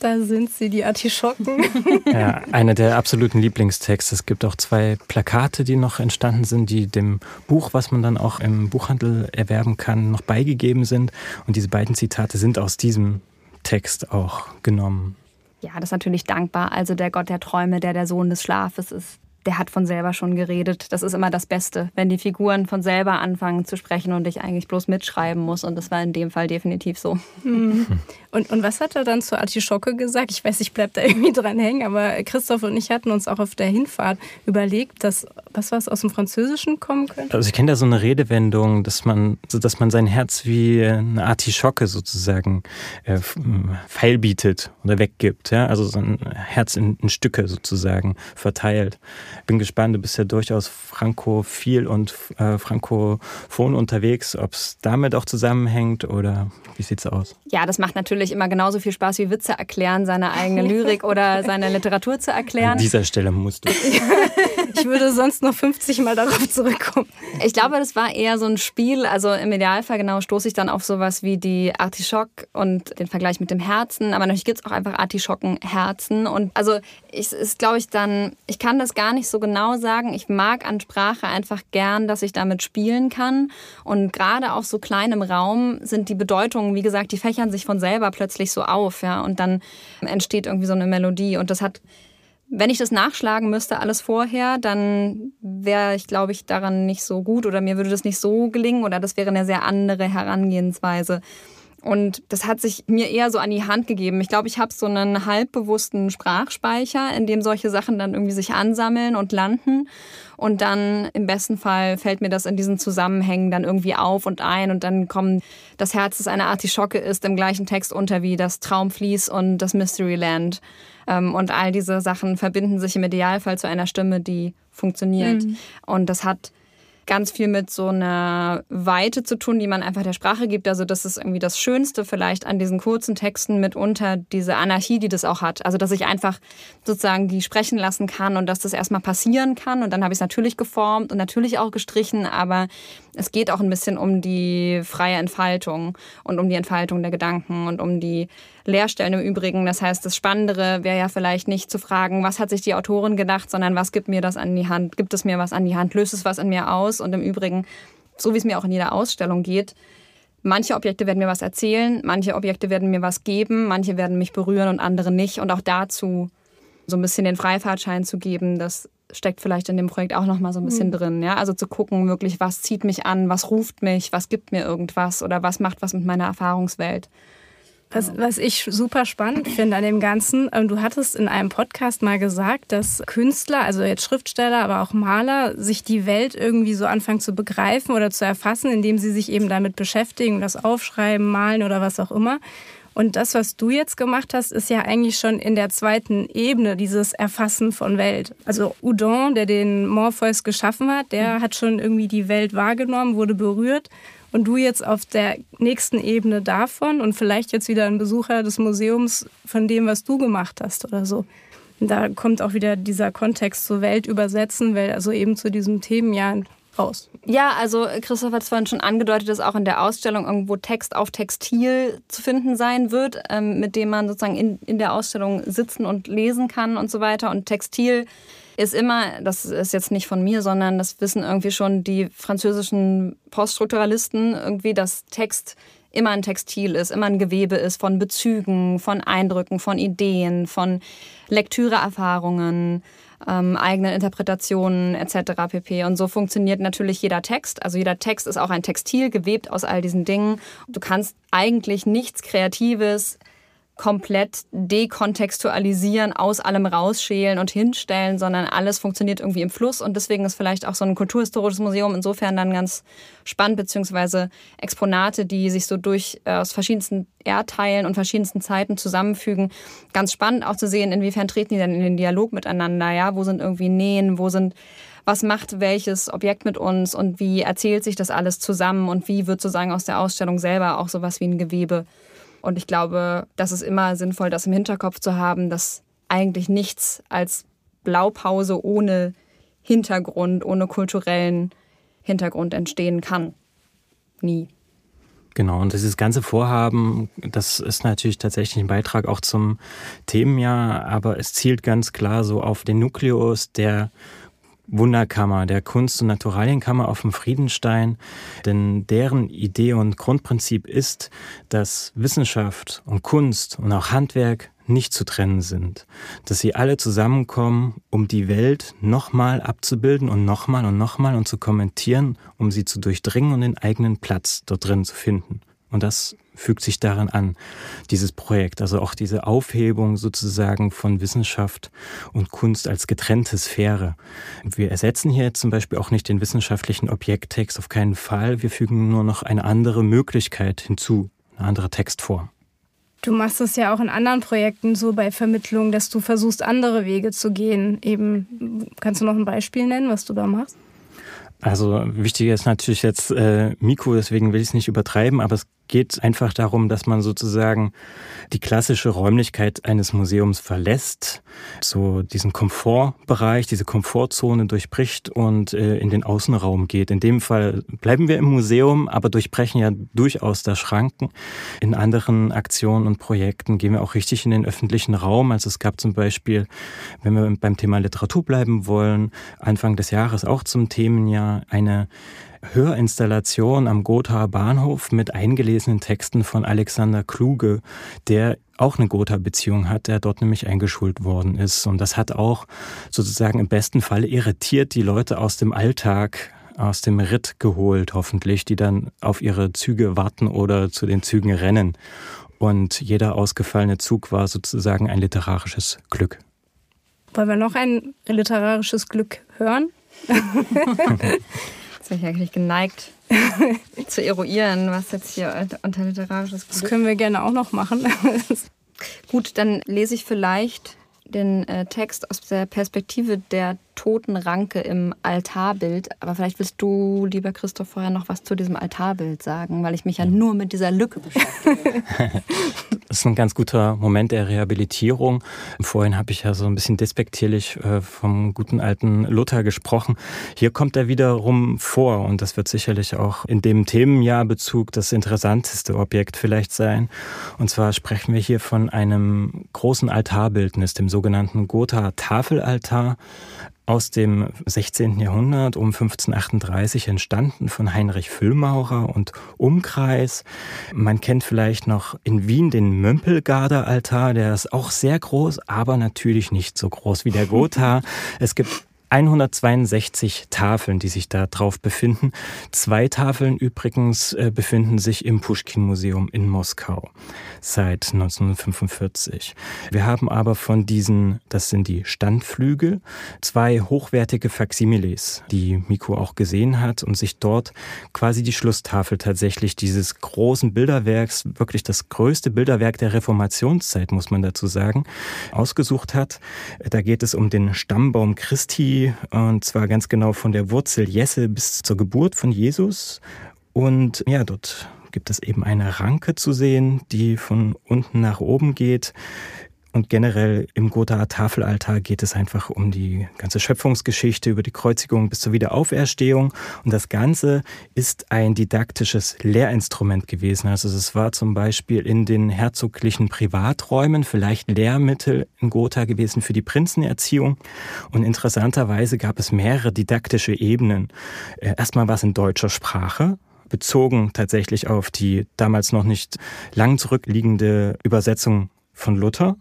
Da sind sie, die Artischocken. Ja, einer der absoluten Lieblingstexte. Es gibt auch zwei Plakate, die noch entstanden sind, die dem Buch, was man dann auch im Buchhandel erwerben kann, noch beigegeben sind. Und diese beiden Zitate sind aus diesem Text auch genommen. Ja, das ist natürlich dankbar. Also der Gott der Träume, der der Sohn des Schlafes ist, der hat von selber schon geredet. Das ist immer das Beste, wenn die Figuren von selber anfangen zu sprechen und ich eigentlich bloß mitschreiben muss. Und das war in dem Fall definitiv so. Mhm. Und, und was hat er dann zur Artischocke gesagt? Ich weiß, ich bleibe da irgendwie dran hängen, aber Christoph und ich hatten uns auch auf der Hinfahrt überlegt, dass was was aus dem Französischen kommen könnte. Also ich kenne da so eine Redewendung, dass man, dass man sein Herz wie eine Artischocke sozusagen äh, feilbietet oder weggibt. Ja? Also sein Herz in, in Stücke sozusagen verteilt bin gespannt, du bist ja durchaus frankophil und äh, frankophon unterwegs, ob es damit auch zusammenhängt oder wie sieht es aus? Ja, das macht natürlich immer genauso viel Spaß wie Witze erklären, seine eigene Lyrik oder seine Literatur zu erklären. An dieser Stelle musst du. ich würde sonst noch 50 Mal darauf zurückkommen. Ich glaube, das war eher so ein Spiel. Also im Idealfall genau stoße ich dann auf sowas wie die Artischock und den Vergleich mit dem Herzen. Aber natürlich gibt es auch einfach Artischockenherzen. Und also ich ist, glaube ich, dann, ich kann das gar nicht genau sagen. Ich mag an Sprache einfach gern, dass ich damit spielen kann. Und gerade auf so kleinem Raum sind die Bedeutungen, wie gesagt, die fächern sich von selber plötzlich so auf, ja. Und dann entsteht irgendwie so eine Melodie. Und das hat wenn ich das nachschlagen müsste, alles vorher, dann wäre ich, glaube ich, daran nicht so gut oder mir würde das nicht so gelingen oder das wäre eine sehr andere Herangehensweise. Und das hat sich mir eher so an die Hand gegeben. Ich glaube, ich habe so einen halbbewussten Sprachspeicher, in dem solche Sachen dann irgendwie sich ansammeln und landen. Und dann im besten Fall fällt mir das in diesen Zusammenhängen dann irgendwie auf und ein. Und dann kommen das Herz, das eine Artischocke ist, im gleichen Text unter wie das Traumflies und das Mysteryland. Ähm, und all diese Sachen verbinden sich im Idealfall zu einer Stimme, die funktioniert. Mhm. Und das hat ganz viel mit so einer Weite zu tun, die man einfach der Sprache gibt. Also das ist irgendwie das Schönste vielleicht an diesen kurzen Texten mitunter diese Anarchie, die das auch hat. Also dass ich einfach sozusagen die sprechen lassen kann und dass das erstmal passieren kann. Und dann habe ich es natürlich geformt und natürlich auch gestrichen, aber es geht auch ein bisschen um die freie Entfaltung und um die Entfaltung der Gedanken und um die Leerstellen im Übrigen. Das heißt, das Spannendere wäre ja vielleicht nicht zu fragen, was hat sich die Autorin gedacht, sondern was gibt mir das an die Hand? Gibt es mir was an die Hand? Löst es was in mir aus? Und im Übrigen, so wie es mir auch in jeder Ausstellung geht, manche Objekte werden mir was erzählen, manche Objekte werden mir was geben, manche werden mich berühren und andere nicht. Und auch dazu so ein bisschen den Freifahrtschein zu geben, das steckt vielleicht in dem Projekt auch noch mal so ein bisschen mhm. drin. Ja? Also zu gucken, wirklich, was zieht mich an, was ruft mich, was gibt mir irgendwas oder was macht was mit meiner Erfahrungswelt. Was, was ich super spannend finde an dem Ganzen, ähm, du hattest in einem Podcast mal gesagt, dass Künstler, also jetzt Schriftsteller, aber auch Maler, sich die Welt irgendwie so anfangen zu begreifen oder zu erfassen, indem sie sich eben damit beschäftigen, das aufschreiben, malen oder was auch immer. Und das, was du jetzt gemacht hast, ist ja eigentlich schon in der zweiten Ebene, dieses Erfassen von Welt. Also Udon, der den Morpheus geschaffen hat, der hat schon irgendwie die Welt wahrgenommen, wurde berührt und du jetzt auf der nächsten Ebene davon und vielleicht jetzt wieder ein Besucher des Museums von dem, was du gemacht hast oder so. Da kommt auch wieder dieser Kontext zur Welt übersetzen, weil also eben zu diesem Themenjahr raus. Ja, also Christoph hat es vorhin schon angedeutet, dass auch in der Ausstellung irgendwo Text auf Textil zu finden sein wird, ähm, mit dem man sozusagen in, in der Ausstellung sitzen und lesen kann und so weiter. Und Textil ist immer, das ist jetzt nicht von mir, sondern das wissen irgendwie schon die französischen Poststrukturalisten, irgendwie, dass Text immer ein Textil ist, immer ein Gewebe ist von Bezügen, von Eindrücken, von Ideen, von Lektüreerfahrungen, ähm, eigenen Interpretationen etc. pp. Und so funktioniert natürlich jeder Text. Also jeder Text ist auch ein Textil, gewebt aus all diesen Dingen. Du kannst eigentlich nichts Kreatives komplett dekontextualisieren, aus allem rausschälen und hinstellen, sondern alles funktioniert irgendwie im Fluss. Und deswegen ist vielleicht auch so ein kulturhistorisches Museum insofern dann ganz spannend, beziehungsweise Exponate, die sich so durch äh, aus verschiedensten Erdteilen und verschiedensten Zeiten zusammenfügen. Ganz spannend auch zu sehen, inwiefern treten die dann in den Dialog miteinander. Ja, wo sind irgendwie Nähen, wo sind was macht welches Objekt mit uns und wie erzählt sich das alles zusammen und wie wird sozusagen aus der Ausstellung selber auch sowas wie ein Gewebe und ich glaube, das ist immer sinnvoll, das im Hinterkopf zu haben, dass eigentlich nichts als Blaupause ohne Hintergrund, ohne kulturellen Hintergrund entstehen kann. Nie. Genau, und dieses ganze Vorhaben, das ist natürlich tatsächlich ein Beitrag auch zum Themenjahr, aber es zielt ganz klar so auf den Nukleus der Wunderkammer, der Kunst- und Naturalienkammer auf dem Friedenstein. Denn deren Idee und Grundprinzip ist, dass Wissenschaft und Kunst und auch Handwerk nicht zu trennen sind. Dass sie alle zusammenkommen, um die Welt nochmal abzubilden und nochmal und nochmal und zu kommentieren, um sie zu durchdringen und den eigenen Platz dort drin zu finden. Und das fügt sich daran an, dieses Projekt. Also auch diese Aufhebung sozusagen von Wissenschaft und Kunst als getrennte Sphäre. Wir ersetzen hier zum Beispiel auch nicht den wissenschaftlichen Objekttext auf keinen Fall. Wir fügen nur noch eine andere Möglichkeit hinzu, eine andere Textform. Du machst es ja auch in anderen Projekten so bei Vermittlung, dass du versuchst, andere Wege zu gehen. Eben, kannst du noch ein Beispiel nennen, was du da machst? Also wichtiger ist natürlich jetzt äh, Mikro, deswegen will ich es nicht übertreiben, aber es geht einfach darum, dass man sozusagen die klassische Räumlichkeit eines Museums verlässt, so diesen Komfortbereich, diese Komfortzone durchbricht und äh, in den Außenraum geht. In dem Fall bleiben wir im Museum, aber durchbrechen ja durchaus da Schranken. In anderen Aktionen und Projekten gehen wir auch richtig in den öffentlichen Raum. Also es gab zum Beispiel, wenn wir beim Thema Literatur bleiben wollen, Anfang des Jahres auch zum Themenjahr eine Hörinstallation am Gothaer Bahnhof mit eingelesenen Texten von Alexander Kluge, der auch eine Gotha-Beziehung hat, der dort nämlich eingeschult worden ist. Und das hat auch sozusagen im besten Fall irritiert die Leute aus dem Alltag, aus dem Ritt geholt, hoffentlich, die dann auf ihre Züge warten oder zu den Zügen rennen. Und jeder ausgefallene Zug war sozusagen ein literarisches Glück. Wollen wir noch ein literarisches Glück hören? bin ich eigentlich geneigt zu eruieren, was jetzt hier unter literarisches Glück... Das können wir gerne auch noch machen. Gut, dann lese ich vielleicht den äh, Text aus der Perspektive der toten Ranke im Altarbild. Aber vielleicht willst du, lieber Christoph, vorher noch was zu diesem Altarbild sagen, weil ich mich ja nur mit dieser Lücke beschäftige. das ist ein ganz guter Moment der Rehabilitierung. Vorhin habe ich ja so ein bisschen despektierlich äh, vom guten alten Luther gesprochen. Hier kommt er wiederum vor und das wird sicherlich auch in dem Themenjahrbezug das interessanteste Objekt vielleicht sein. Und zwar sprechen wir hier von einem großen Altarbildnis, dem sogenannten Gotha Tafelaltar aus dem 16. Jahrhundert um 1538 entstanden von Heinrich Füllmaurer und Umkreis. Man kennt vielleicht noch in Wien den Mömpelgarder Altar, der ist auch sehr groß, aber natürlich nicht so groß wie der Gotha. Es gibt 162 Tafeln, die sich da drauf befinden. Zwei Tafeln übrigens äh, befinden sich im Pushkin-Museum in Moskau seit 1945. Wir haben aber von diesen, das sind die Standflügel, zwei hochwertige Faximiles, die Miko auch gesehen hat und sich dort quasi die Schlusstafel tatsächlich dieses großen Bilderwerks, wirklich das größte Bilderwerk der Reformationszeit, muss man dazu sagen, ausgesucht hat. Da geht es um den Stammbaum Christi und zwar ganz genau von der Wurzel Jesse bis zur Geburt von Jesus. Und ja, dort gibt es eben eine Ranke zu sehen, die von unten nach oben geht. Und generell im Gothaer Tafelaltar geht es einfach um die ganze Schöpfungsgeschichte, über die Kreuzigung bis zur Wiederauferstehung. Und das Ganze ist ein didaktisches Lehrinstrument gewesen. Also es war zum Beispiel in den herzoglichen Privaträumen vielleicht Lehrmittel in Gotha gewesen für die Prinzenerziehung. Und interessanterweise gab es mehrere didaktische Ebenen. Äh, erstmal war es in deutscher Sprache, bezogen tatsächlich auf die damals noch nicht lang zurückliegende Übersetzung von Luther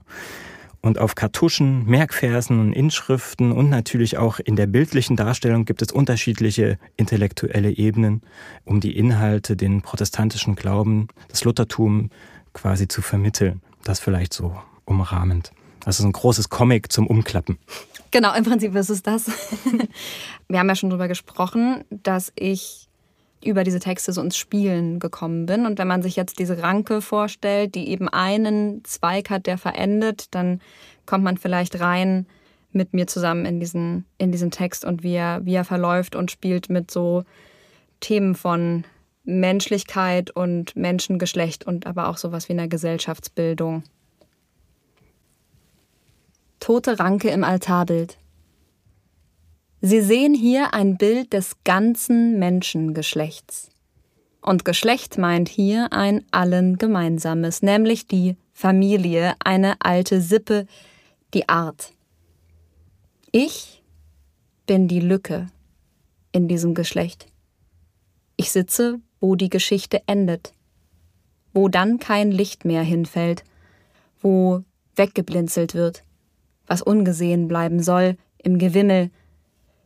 und auf Kartuschen, Merkversen und Inschriften und natürlich auch in der bildlichen Darstellung gibt es unterschiedliche intellektuelle Ebenen, um die Inhalte, den protestantischen Glauben, das Luthertum quasi zu vermitteln. Das vielleicht so umrahmend. Das ist ein großes Comic zum Umklappen. Genau, im Prinzip ist es das. Wir haben ja schon darüber gesprochen, dass ich über diese Texte so ins Spielen gekommen bin. Und wenn man sich jetzt diese Ranke vorstellt, die eben einen Zweig hat, der verendet, dann kommt man vielleicht rein mit mir zusammen in diesen, in diesen Text und wie er, wie er verläuft und spielt mit so Themen von Menschlichkeit und Menschengeschlecht und aber auch sowas wie einer Gesellschaftsbildung. Tote Ranke im Altarbild. Sie sehen hier ein Bild des ganzen Menschengeschlechts. Und Geschlecht meint hier ein allen gemeinsames, nämlich die Familie, eine alte Sippe, die Art. Ich bin die Lücke in diesem Geschlecht. Ich sitze, wo die Geschichte endet, wo dann kein Licht mehr hinfällt, wo weggeblinzelt wird, was ungesehen bleiben soll im Gewimmel,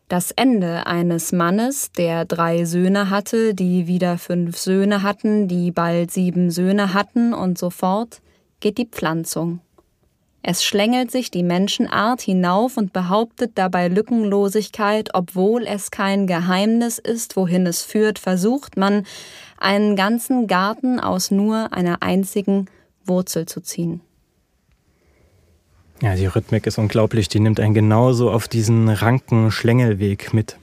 das Ende eines Mannes, der drei Söhne hatte, die wieder fünf Söhne hatten, die bald sieben Söhne hatten und so fort, geht die Pflanzung. Es schlängelt sich die Menschenart hinauf und behauptet dabei Lückenlosigkeit, obwohl es kein Geheimnis ist, wohin es führt, versucht man, einen ganzen Garten aus nur einer einzigen Wurzel zu ziehen. Ja, die Rhythmik ist unglaublich. Die nimmt einen genauso auf diesen ranken Schlängelweg mit.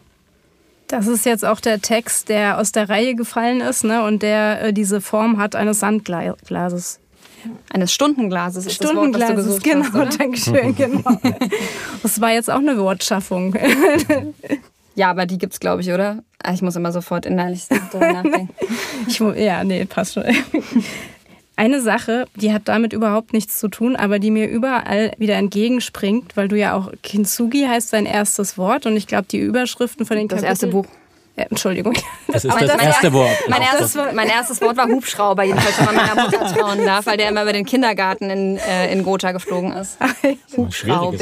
Das ist jetzt auch der Text, der aus der Reihe gefallen ist ne? und der äh, diese Form hat eines Sandglases. Eines Stundenglases ist Stundenglases, das Wort, genau, hast, Dankeschön, genau. Das war jetzt auch eine Wortschaffung. Ja, aber die gibt es, glaube ich, oder? Ah, ich muss immer sofort innerlich darüber nachdenken. Ich, ja, nee, passt schon. Eine Sache, die hat damit überhaupt nichts zu tun, aber die mir überall wieder entgegenspringt, weil du ja auch Kintsugi heißt dein erstes Wort und ich glaube, die Überschriften von den Das erste Buch. Ja, Entschuldigung. Das ist das, das erste Wort. Mein erstes, mein erstes, Wort war Hubschrauber, jedenfalls, wenn man meiner Mutter trauen darf, weil der immer über den Kindergarten in, äh, in Gotha geflogen ist. Hubschrauber.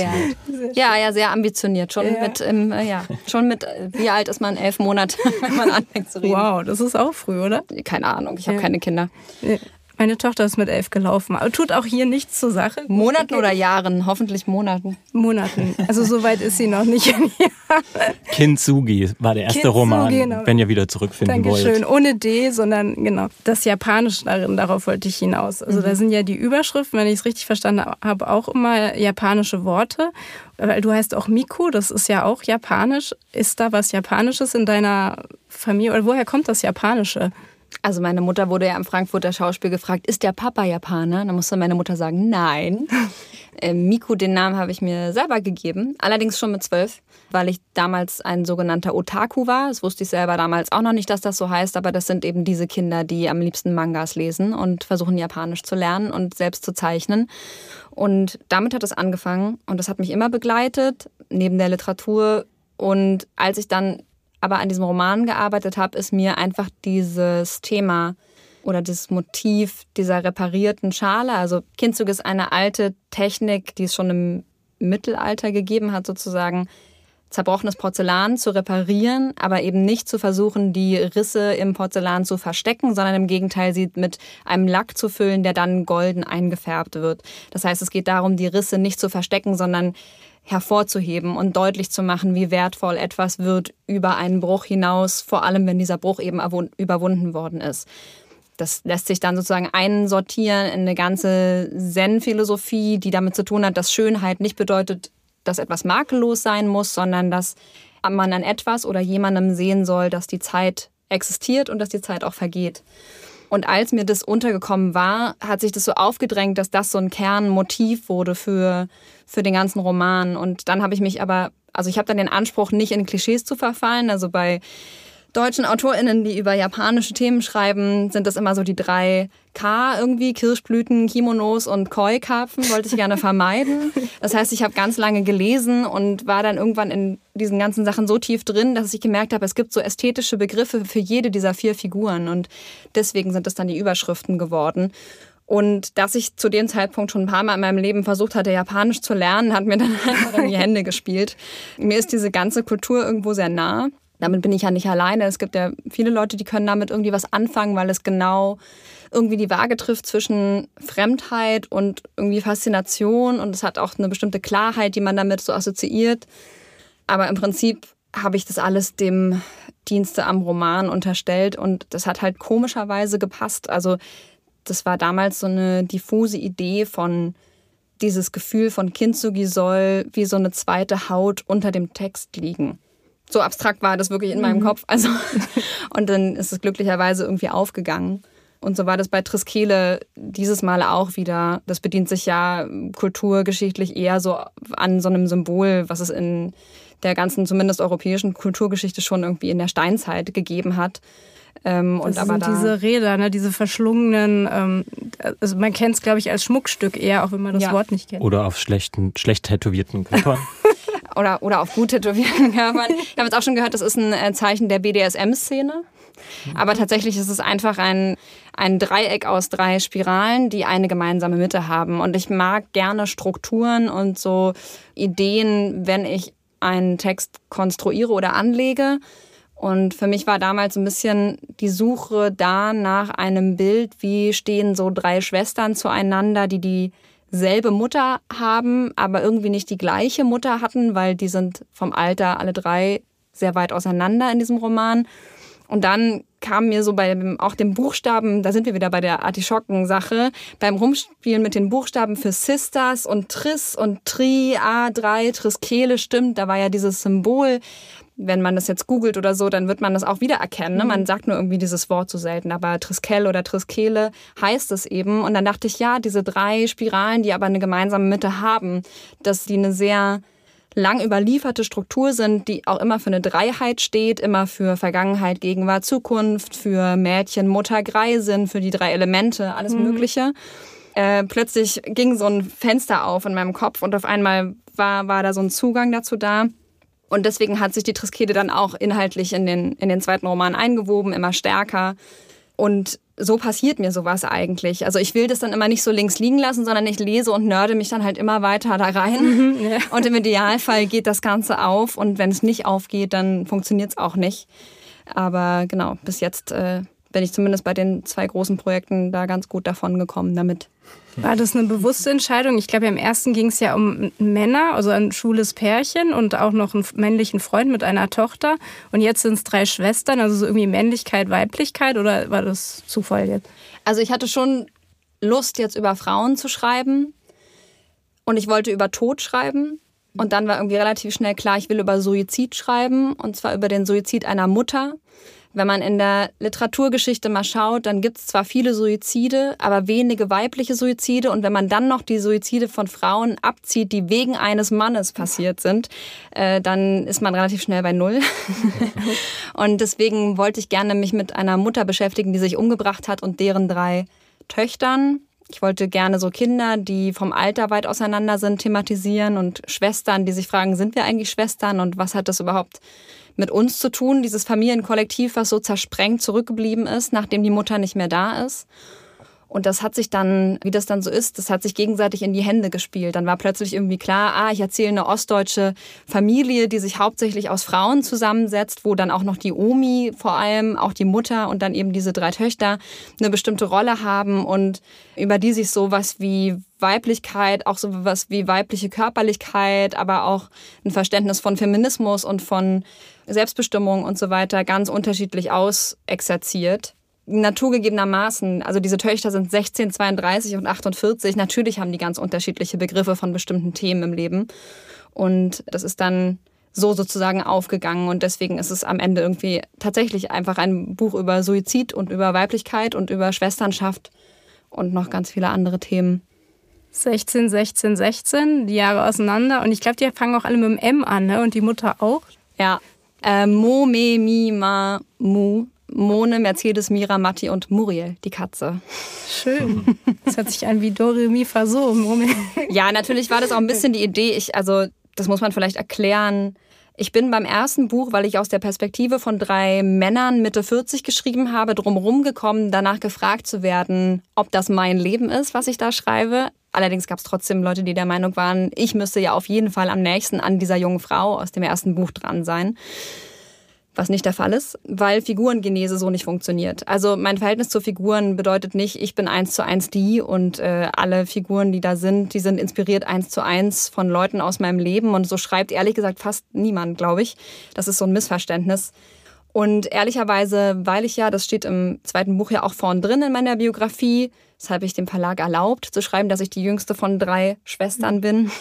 Ja, ja, sehr ambitioniert. Schon ja. mit, ähm, ja, schon mit, wie alt ist man? Elf Monate, wenn man anfängt zu reden. Wow, das ist auch früh, oder? Keine Ahnung, ich habe ja. keine Kinder. Meine Tochter ist mit elf gelaufen, aber tut auch hier nichts zur Sache. Monaten oder Jahren? Hoffentlich Monaten. Monaten. Also so weit ist sie noch nicht. Kintsugi war der erste Kintsugi, Roman, genau. wenn ihr wieder zurückfinden Dankeschön. wollt. Schön, ohne D, sondern genau das Japanische darin, darauf wollte ich hinaus. Also mhm. da sind ja die Überschriften, wenn ich es richtig verstanden habe, auch immer japanische Worte. Weil du heißt auch Miku, das ist ja auch japanisch. Ist da was Japanisches in deiner Familie? Oder woher kommt das Japanische? Also meine Mutter wurde ja am Frankfurter Schauspiel gefragt, ist der Papa Japaner? Da musste meine Mutter sagen, nein. äh, Miku, den Namen habe ich mir selber gegeben, allerdings schon mit zwölf, weil ich damals ein sogenannter Otaku war. Das wusste ich selber damals auch noch nicht, dass das so heißt, aber das sind eben diese Kinder, die am liebsten Mangas lesen und versuchen Japanisch zu lernen und selbst zu zeichnen. Und damit hat es angefangen und das hat mich immer begleitet, neben der Literatur. Und als ich dann aber an diesem Roman gearbeitet habe, ist mir einfach dieses Thema oder das Motiv dieser reparierten Schale. Also Kindzug ist eine alte Technik, die es schon im Mittelalter gegeben hat, sozusagen zerbrochenes Porzellan zu reparieren, aber eben nicht zu versuchen, die Risse im Porzellan zu verstecken, sondern im Gegenteil sie mit einem Lack zu füllen, der dann golden eingefärbt wird. Das heißt, es geht darum, die Risse nicht zu verstecken, sondern hervorzuheben und deutlich zu machen, wie wertvoll etwas wird über einen Bruch hinaus, vor allem wenn dieser Bruch eben überwunden worden ist. Das lässt sich dann sozusagen einsortieren in eine ganze Zen-Philosophie, die damit zu tun hat, dass Schönheit nicht bedeutet, dass etwas makellos sein muss, sondern dass man an etwas oder jemandem sehen soll, dass die Zeit existiert und dass die Zeit auch vergeht. Und als mir das untergekommen war, hat sich das so aufgedrängt, dass das so ein Kernmotiv wurde für, für den ganzen Roman. Und dann habe ich mich aber, also ich habe dann den Anspruch, nicht in Klischees zu verfallen. Also bei deutschen AutorInnen, die über japanische Themen schreiben, sind das immer so die drei K irgendwie, Kirschblüten, Kimonos und Koi-Karpfen, wollte ich gerne vermeiden. Das heißt, ich habe ganz lange gelesen und war dann irgendwann in diesen ganzen Sachen so tief drin, dass ich gemerkt habe, es gibt so ästhetische Begriffe für jede dieser vier Figuren und deswegen sind das dann die Überschriften geworden. Und dass ich zu dem Zeitpunkt schon ein paar Mal in meinem Leben versucht hatte, Japanisch zu lernen, hat mir dann einfach in die Hände gespielt. Mir ist diese ganze Kultur irgendwo sehr nah damit bin ich ja nicht alleine. Es gibt ja viele Leute, die können damit irgendwie was anfangen, weil es genau irgendwie die Waage trifft zwischen Fremdheit und irgendwie Faszination und es hat auch eine bestimmte Klarheit, die man damit so assoziiert. Aber im Prinzip habe ich das alles dem Dienste am Roman unterstellt und das hat halt komischerweise gepasst. Also das war damals so eine diffuse Idee von dieses Gefühl von Kintsugi soll wie so eine zweite Haut unter dem Text liegen so abstrakt war das wirklich in meinem mhm. Kopf. Also, und dann ist es glücklicherweise irgendwie aufgegangen. Und so war das bei Triskele dieses Mal auch wieder. Das bedient sich ja kulturgeschichtlich eher so an so einem Symbol, was es in der ganzen, zumindest europäischen Kulturgeschichte schon irgendwie in der Steinzeit gegeben hat. Ähm, das sind da diese Räder, ne, diese verschlungenen, ähm, also man kennt es, glaube ich, als Schmuckstück eher, auch wenn man das ja. Wort nicht kennt. Oder auf schlechten, schlecht tätowierten Körpern. oder, oder auf gut tätowierten Körpern. Ich habe jetzt auch schon gehört, das ist ein äh, Zeichen der BDSM-Szene. Aber tatsächlich ist es einfach ein, ein Dreieck aus drei Spiralen, die eine gemeinsame Mitte haben. Und ich mag gerne Strukturen und so Ideen, wenn ich einen Text konstruiere oder anlege. Und für mich war damals ein bisschen die Suche da nach einem Bild, wie stehen so drei Schwestern zueinander, die die selbe Mutter haben, aber irgendwie nicht die gleiche Mutter hatten, weil die sind vom Alter alle drei sehr weit auseinander in diesem Roman. Und dann kam mir so bei auch dem Buchstaben, da sind wir wieder bei der Artischocken-Sache, beim Rumspielen mit den Buchstaben für Sisters und Tris und Tri, A3, Triskele, stimmt, da war ja dieses Symbol wenn man das jetzt googelt oder so, dann wird man das auch wiedererkennen. Ne? Man mhm. sagt nur irgendwie dieses Wort so selten, aber Triskel oder Triskele heißt es eben. Und dann dachte ich, ja, diese drei Spiralen, die aber eine gemeinsame Mitte haben, dass die eine sehr lang überlieferte Struktur sind, die auch immer für eine Dreiheit steht, immer für Vergangenheit, Gegenwart, Zukunft, für Mädchen, Mutter, Greisin, für die drei Elemente, alles mhm. Mögliche. Äh, plötzlich ging so ein Fenster auf in meinem Kopf und auf einmal war, war da so ein Zugang dazu da. Und deswegen hat sich die Triskede dann auch inhaltlich in den, in den zweiten Roman eingewoben, immer stärker. Und so passiert mir sowas eigentlich. Also ich will das dann immer nicht so links liegen lassen, sondern ich lese und nörde mich dann halt immer weiter da rein. Mhm, ja. Und im Idealfall geht das Ganze auf und wenn es nicht aufgeht, dann funktioniert es auch nicht. Aber genau, bis jetzt äh, bin ich zumindest bei den zwei großen Projekten da ganz gut davon gekommen damit. War das eine bewusste Entscheidung? Ich glaube, im ersten ging es ja um Männer, also ein schwules Pärchen und auch noch einen männlichen Freund mit einer Tochter. Und jetzt sind es drei Schwestern, also so irgendwie Männlichkeit, Weiblichkeit oder war das Zufall jetzt? Also ich hatte schon Lust, jetzt über Frauen zu schreiben. Und ich wollte über Tod schreiben. Und dann war irgendwie relativ schnell klar, ich will über Suizid schreiben. Und zwar über den Suizid einer Mutter. Wenn man in der Literaturgeschichte mal schaut, dann gibt es zwar viele Suizide, aber wenige weibliche Suizide. Und wenn man dann noch die Suizide von Frauen abzieht, die wegen eines Mannes passiert sind, äh, dann ist man relativ schnell bei Null. und deswegen wollte ich gerne mich mit einer Mutter beschäftigen, die sich umgebracht hat und deren drei Töchtern. Ich wollte gerne so Kinder, die vom Alter weit auseinander sind, thematisieren und Schwestern, die sich fragen, sind wir eigentlich Schwestern und was hat das überhaupt mit uns zu tun, dieses Familienkollektiv, was so zersprengt zurückgeblieben ist, nachdem die Mutter nicht mehr da ist. Und das hat sich dann, wie das dann so ist, das hat sich gegenseitig in die Hände gespielt. Dann war plötzlich irgendwie klar, ah, ich erzähle eine ostdeutsche Familie, die sich hauptsächlich aus Frauen zusammensetzt, wo dann auch noch die Omi vor allem, auch die Mutter und dann eben diese drei Töchter eine bestimmte Rolle haben und über die sich sowas wie Weiblichkeit, auch sowas wie weibliche Körperlichkeit, aber auch ein Verständnis von Feminismus und von Selbstbestimmung und so weiter ganz unterschiedlich ausexerziert naturgegebenermaßen, also diese Töchter sind 16, 32 und 48. Natürlich haben die ganz unterschiedliche Begriffe von bestimmten Themen im Leben. Und das ist dann so sozusagen aufgegangen. Und deswegen ist es am Ende irgendwie tatsächlich einfach ein Buch über Suizid und über Weiblichkeit und über Schwesternschaft und noch ganz viele andere Themen. 16, 16, 16, die Jahre auseinander. Und ich glaube, die fangen auch alle mit dem M an, ne? Und die Mutter auch. Ja. Äh, Mo, Me, Mi, Ma, Mu. Mone, Mercedes, Mira, Matti und Muriel, die Katze. Schön. Das hört sich an wie Dore Mi Fa So. Ja, natürlich war das auch ein bisschen die Idee. Ich, also, das muss man vielleicht erklären. Ich bin beim ersten Buch, weil ich aus der Perspektive von drei Männern Mitte 40 geschrieben habe, drumherum gekommen, danach gefragt zu werden, ob das mein Leben ist, was ich da schreibe. Allerdings gab es trotzdem Leute, die der Meinung waren, ich müsste ja auf jeden Fall am nächsten an dieser jungen Frau aus dem ersten Buch dran sein was nicht der Fall ist, weil Figurengenese so nicht funktioniert. Also mein Verhältnis zu Figuren bedeutet nicht, ich bin eins zu eins die und äh, alle Figuren, die da sind, die sind inspiriert eins zu eins von Leuten aus meinem Leben und so schreibt ehrlich gesagt fast niemand, glaube ich. Das ist so ein Missverständnis. Und ehrlicherweise, weil ich ja, das steht im zweiten Buch ja auch vorn drin in meiner Biografie, habe ich dem Verlag erlaubt zu schreiben, dass ich die jüngste von drei Schwestern bin.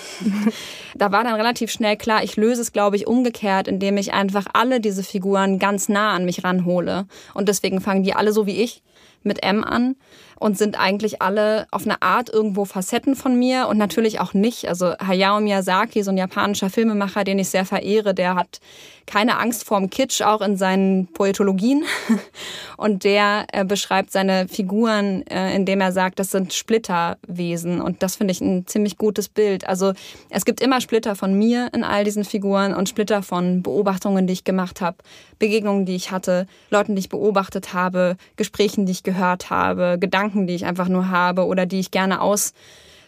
da war dann relativ schnell klar, ich löse es, glaube ich, umgekehrt, indem ich einfach alle diese Figuren ganz nah an mich ranhole. Und deswegen fangen die alle so wie ich mit M an und sind eigentlich alle auf eine Art irgendwo Facetten von mir und natürlich auch nicht. Also Hayao Miyazaki, so ein japanischer Filmemacher, den ich sehr verehre, der hat keine Angst vorm Kitsch, auch in seinen Poetologien. Und der äh, beschreibt seine Figuren, äh, indem er sagt, das sind Splitterwesen. Und das finde ich ein ziemlich gutes Bild. Also es gibt immer Splitter von mir in all diesen Figuren und Splitter von Beobachtungen, die ich gemacht habe, Begegnungen, die ich hatte, Leuten, die ich beobachtet habe, Gesprächen, die ich gehört habe, Gedanken, die ich einfach nur habe oder die ich gerne aus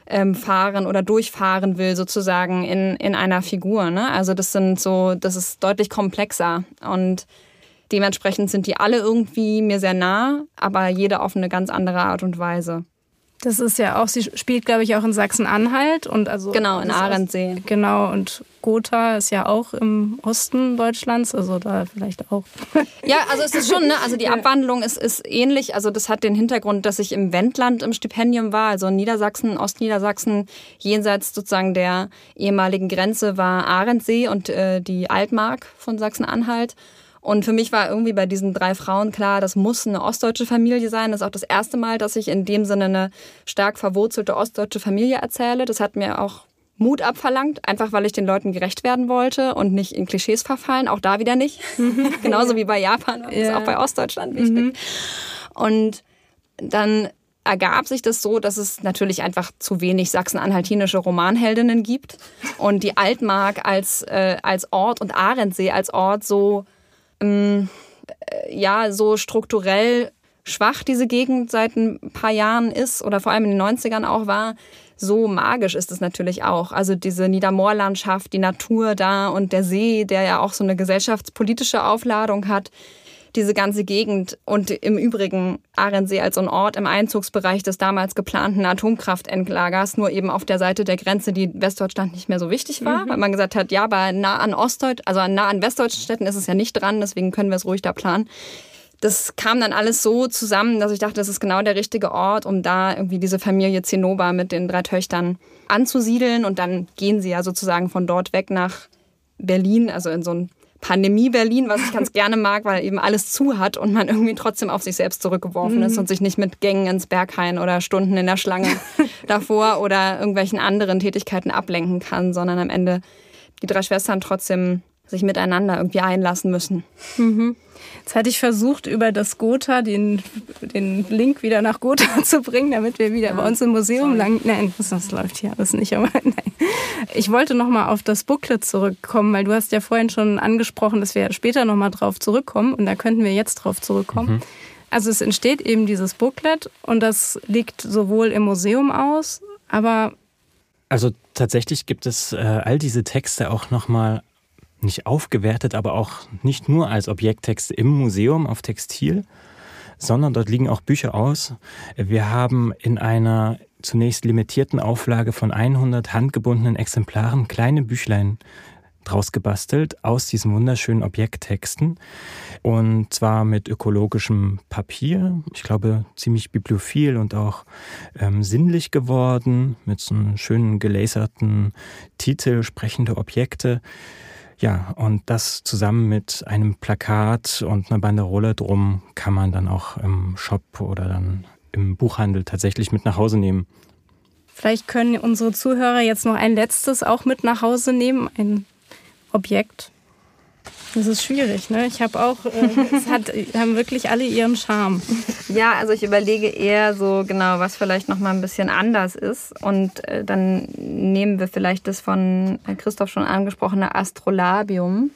ähm, fahren oder durchfahren will, sozusagen in, in einer Figur. Ne? Also das sind so, das ist deutlich komplexer. Und dementsprechend sind die alle irgendwie mir sehr nah, aber jede auf eine ganz andere Art und Weise. Das ist ja auch, sie spielt, glaube ich, auch in Sachsen-Anhalt und also. Genau, in Arendsee. Genau, und Gotha ist ja auch im Osten Deutschlands, also da vielleicht auch. Ja, also es ist schon, ne, also die Abwandlung ist, ist ähnlich. Also das hat den Hintergrund, dass ich im Wendland im Stipendium war, also in Niedersachsen, Ostniedersachsen, jenseits sozusagen der ehemaligen Grenze war Arendsee und äh, die Altmark von Sachsen-Anhalt. Und für mich war irgendwie bei diesen drei Frauen klar, das muss eine ostdeutsche Familie sein. Das ist auch das erste Mal, dass ich in dem Sinne eine stark verwurzelte ostdeutsche Familie erzähle. Das hat mir auch Mut abverlangt, einfach weil ich den Leuten gerecht werden wollte und nicht in Klischees verfallen. Auch da wieder nicht. Genauso wie bei Japan, das ja. ist auch bei Ostdeutschland wichtig. Mhm. Und dann ergab sich das so, dass es natürlich einfach zu wenig sachsen-anhaltinische Romanheldinnen gibt und die Altmark als, äh, als Ort und Arendsee als Ort so ähm, äh, ja so strukturell schwach diese Gegend seit ein paar Jahren ist oder vor allem in den 90ern auch war, so magisch ist es natürlich auch. Also diese Niedermoorlandschaft, die Natur da und der See, der ja auch so eine gesellschaftspolitische Aufladung hat diese ganze Gegend und im Übrigen Ahrensee als ein Ort im Einzugsbereich des damals geplanten Atomkraftendlagers, nur eben auf der Seite der Grenze, die Westdeutschland nicht mehr so wichtig war, mhm. weil man gesagt hat, ja, aber nah an Ostdeutsch, also nah an westdeutschen Städten ist es ja nicht dran, deswegen können wir es ruhig da planen. Das kam dann alles so zusammen, dass ich dachte, das ist genau der richtige Ort, um da irgendwie diese Familie Zinnober mit den drei Töchtern anzusiedeln. Und dann gehen sie ja sozusagen von dort weg nach Berlin, also in so ein Pandemie Berlin, was ich ganz gerne mag, weil eben alles zu hat und man irgendwie trotzdem auf sich selbst zurückgeworfen mhm. ist und sich nicht mit Gängen ins Berghain oder Stunden in der Schlange davor oder irgendwelchen anderen Tätigkeiten ablenken kann, sondern am Ende die drei Schwestern trotzdem sich miteinander irgendwie einlassen müssen. Mhm. Jetzt hatte ich versucht, über das Gotha den, den Link wieder nach Gotha zu bringen, damit wir wieder ja, bei uns im Museum lang. Nein, das, das läuft hier alles nicht, aber nein. Ich wollte nochmal auf das Booklet zurückkommen, weil du hast ja vorhin schon angesprochen, dass wir später nochmal drauf zurückkommen und da könnten wir jetzt drauf zurückkommen. Mhm. Also es entsteht eben dieses Booklet und das liegt sowohl im Museum aus, aber also tatsächlich gibt es äh, all diese Texte auch nochmal nicht aufgewertet, aber auch nicht nur als Objekttexte im Museum auf Textil, sondern dort liegen auch Bücher aus. Wir haben in einer zunächst limitierten Auflage von 100 handgebundenen Exemplaren kleine Büchlein draus gebastelt aus diesen wunderschönen Objekttexten und zwar mit ökologischem Papier. Ich glaube, ziemlich bibliophil und auch ähm, sinnlich geworden mit so einem schönen gelaserten Titel, sprechende Objekte. Ja, und das zusammen mit einem Plakat und einer Banderole drum kann man dann auch im Shop oder dann im Buchhandel tatsächlich mit nach Hause nehmen. Vielleicht können unsere Zuhörer jetzt noch ein letztes auch mit nach Hause nehmen, ein Objekt. Das ist schwierig, ne? Ich habe auch, äh, es hat, haben wirklich alle ihren Charme. Ja, also ich überlege eher so genau, was vielleicht noch mal ein bisschen anders ist. Und äh, dann nehmen wir vielleicht das von Christoph schon angesprochene Astrolabium.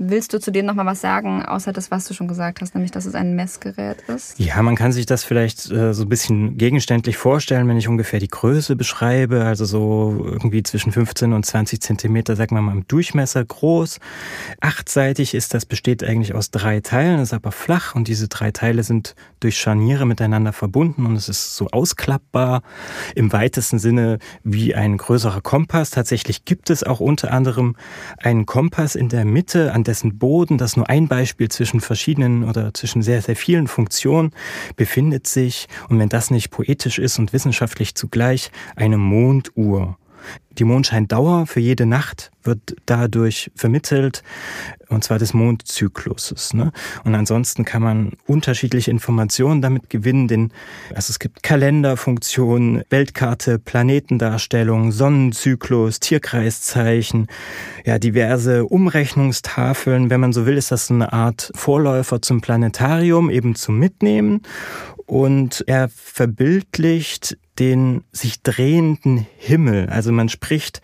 Willst du zu dem noch mal was sagen, außer das, was du schon gesagt hast, nämlich, dass es ein Messgerät ist? Ja, man kann sich das vielleicht äh, so ein bisschen gegenständlich vorstellen, wenn ich ungefähr die Größe beschreibe, also so irgendwie zwischen 15 und 20 Zentimeter, sagen wir mal, im Durchmesser groß. Achtseitig ist das, besteht eigentlich aus drei Teilen, ist aber flach und diese drei Teile sind durch Scharniere miteinander verbunden und es ist so ausklappbar im weitesten Sinne wie ein größerer Kompass. Tatsächlich gibt es auch unter anderem einen Kompass in der Mitte, an dessen Boden, das nur ein Beispiel zwischen verschiedenen oder zwischen sehr, sehr vielen Funktionen befindet sich, und wenn das nicht poetisch ist und wissenschaftlich zugleich, eine Monduhr. Die Mondscheindauer für jede Nacht wird dadurch vermittelt, und zwar des Mondzykluses. Ne? Und ansonsten kann man unterschiedliche Informationen damit gewinnen, denn also es gibt Kalenderfunktionen, Weltkarte, Planetendarstellung, Sonnenzyklus, Tierkreiszeichen, ja, diverse Umrechnungstafeln. Wenn man so will, ist das eine Art Vorläufer zum Planetarium, eben zum Mitnehmen. Und er verbildlicht den sich drehenden Himmel. Also man spricht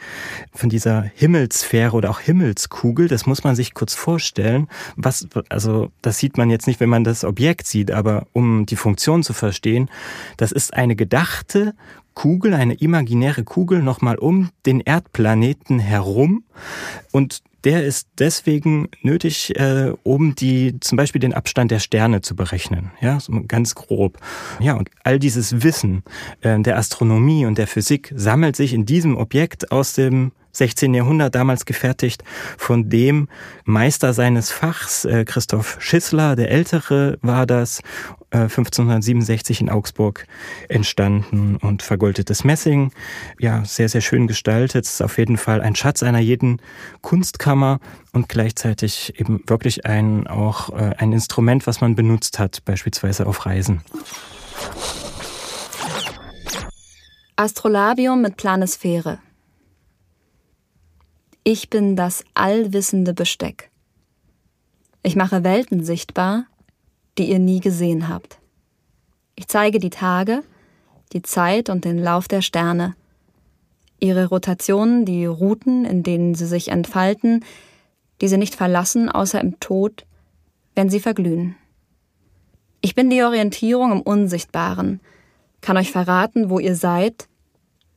von dieser Himmelssphäre oder auch Himmelskugel. Das muss man sich kurz vorstellen. Was, also das sieht man jetzt nicht, wenn man das Objekt sieht, aber um die Funktion zu verstehen, das ist eine gedachte Kugel, eine imaginäre Kugel nochmal um den Erdplaneten herum und der ist deswegen nötig, äh, um die zum Beispiel den Abstand der Sterne zu berechnen. Ja, so ganz grob. Ja, und all dieses Wissen äh, der Astronomie und der Physik sammelt sich in diesem Objekt aus dem 16. Jahrhundert damals gefertigt von dem Meister seines Fachs, äh, Christoph Schissler, der Ältere war das, 1567 in Augsburg entstanden und vergoldetes Messing. Ja, sehr, sehr schön gestaltet. Es ist auf jeden Fall ein Schatz einer jeden Kunstkammer und gleichzeitig eben wirklich ein, auch äh, ein Instrument, was man benutzt hat, beispielsweise auf Reisen. Astrolabium mit Planesphäre. Ich bin das allwissende Besteck. Ich mache Welten sichtbar, die ihr nie gesehen habt. Ich zeige die Tage, die Zeit und den Lauf der Sterne, ihre Rotationen, die Routen, in denen sie sich entfalten, die sie nicht verlassen, außer im Tod, wenn sie verglühen. Ich bin die Orientierung im Unsichtbaren, kann euch verraten, wo ihr seid,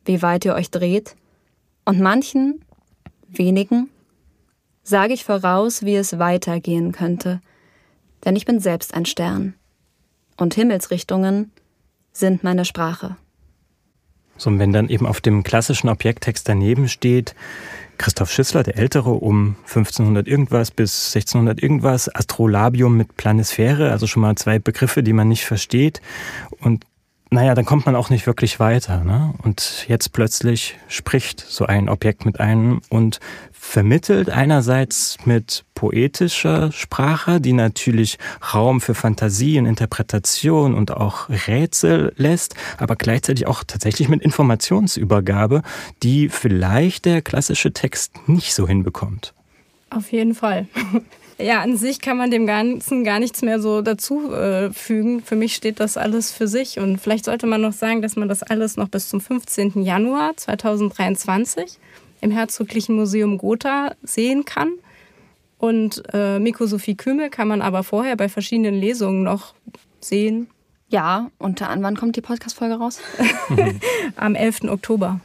wie weit ihr euch dreht, und manchen wenigen, sage ich voraus, wie es weitergehen könnte, denn ich bin selbst ein Stern. Und Himmelsrichtungen sind meine Sprache. So, und wenn dann eben auf dem klassischen Objekttext daneben steht, Christoph Schissler, der Ältere, um 1500 irgendwas bis 1600 irgendwas, Astrolabium mit Planisphäre, also schon mal zwei Begriffe, die man nicht versteht. Und naja, dann kommt man auch nicht wirklich weiter. Ne? Und jetzt plötzlich spricht so ein Objekt mit einem und vermittelt einerseits mit poetischer Sprache, die natürlich Raum für Fantasie und Interpretation und auch Rätsel lässt, aber gleichzeitig auch tatsächlich mit Informationsübergabe, die vielleicht der klassische Text nicht so hinbekommt. Auf jeden Fall. Ja, an sich kann man dem Ganzen gar nichts mehr so dazu äh, fügen. Für mich steht das alles für sich. Und vielleicht sollte man noch sagen, dass man das alles noch bis zum 15. Januar 2023 im Herzoglichen Museum Gotha sehen kann. Und äh, Miko Sophie Kümmel kann man aber vorher bei verschiedenen Lesungen noch sehen. Ja, und an wann kommt die Podcast-Folge raus? Am 11. Oktober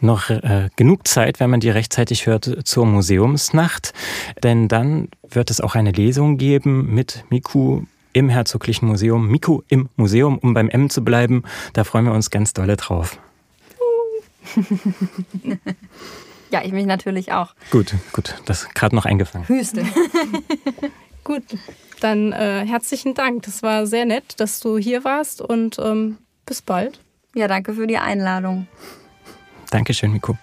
noch äh, genug Zeit, wenn man die rechtzeitig hört, zur Museumsnacht. Denn dann wird es auch eine Lesung geben mit Miku im Herzoglichen Museum. Miku im Museum, um beim M zu bleiben. Da freuen wir uns ganz dolle drauf. ja, ich mich natürlich auch. Gut, gut. Das gerade noch eingefangen. Höchste. gut, dann äh, herzlichen Dank. Das war sehr nett, dass du hier warst und ähm, bis bald. Ja, danke für die Einladung. Dankeschön, Miko.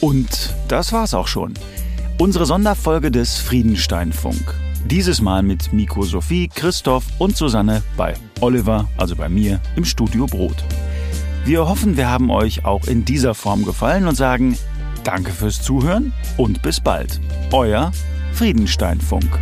Und das war's auch schon. Unsere Sonderfolge des Friedensteinfunk. Dieses Mal mit Miko Sophie, Christoph und Susanne bei Oliver, also bei mir, im Studio Brot. Wir hoffen, wir haben euch auch in dieser Form gefallen und sagen Danke fürs Zuhören und bis bald. Euer Friedensteinfunk.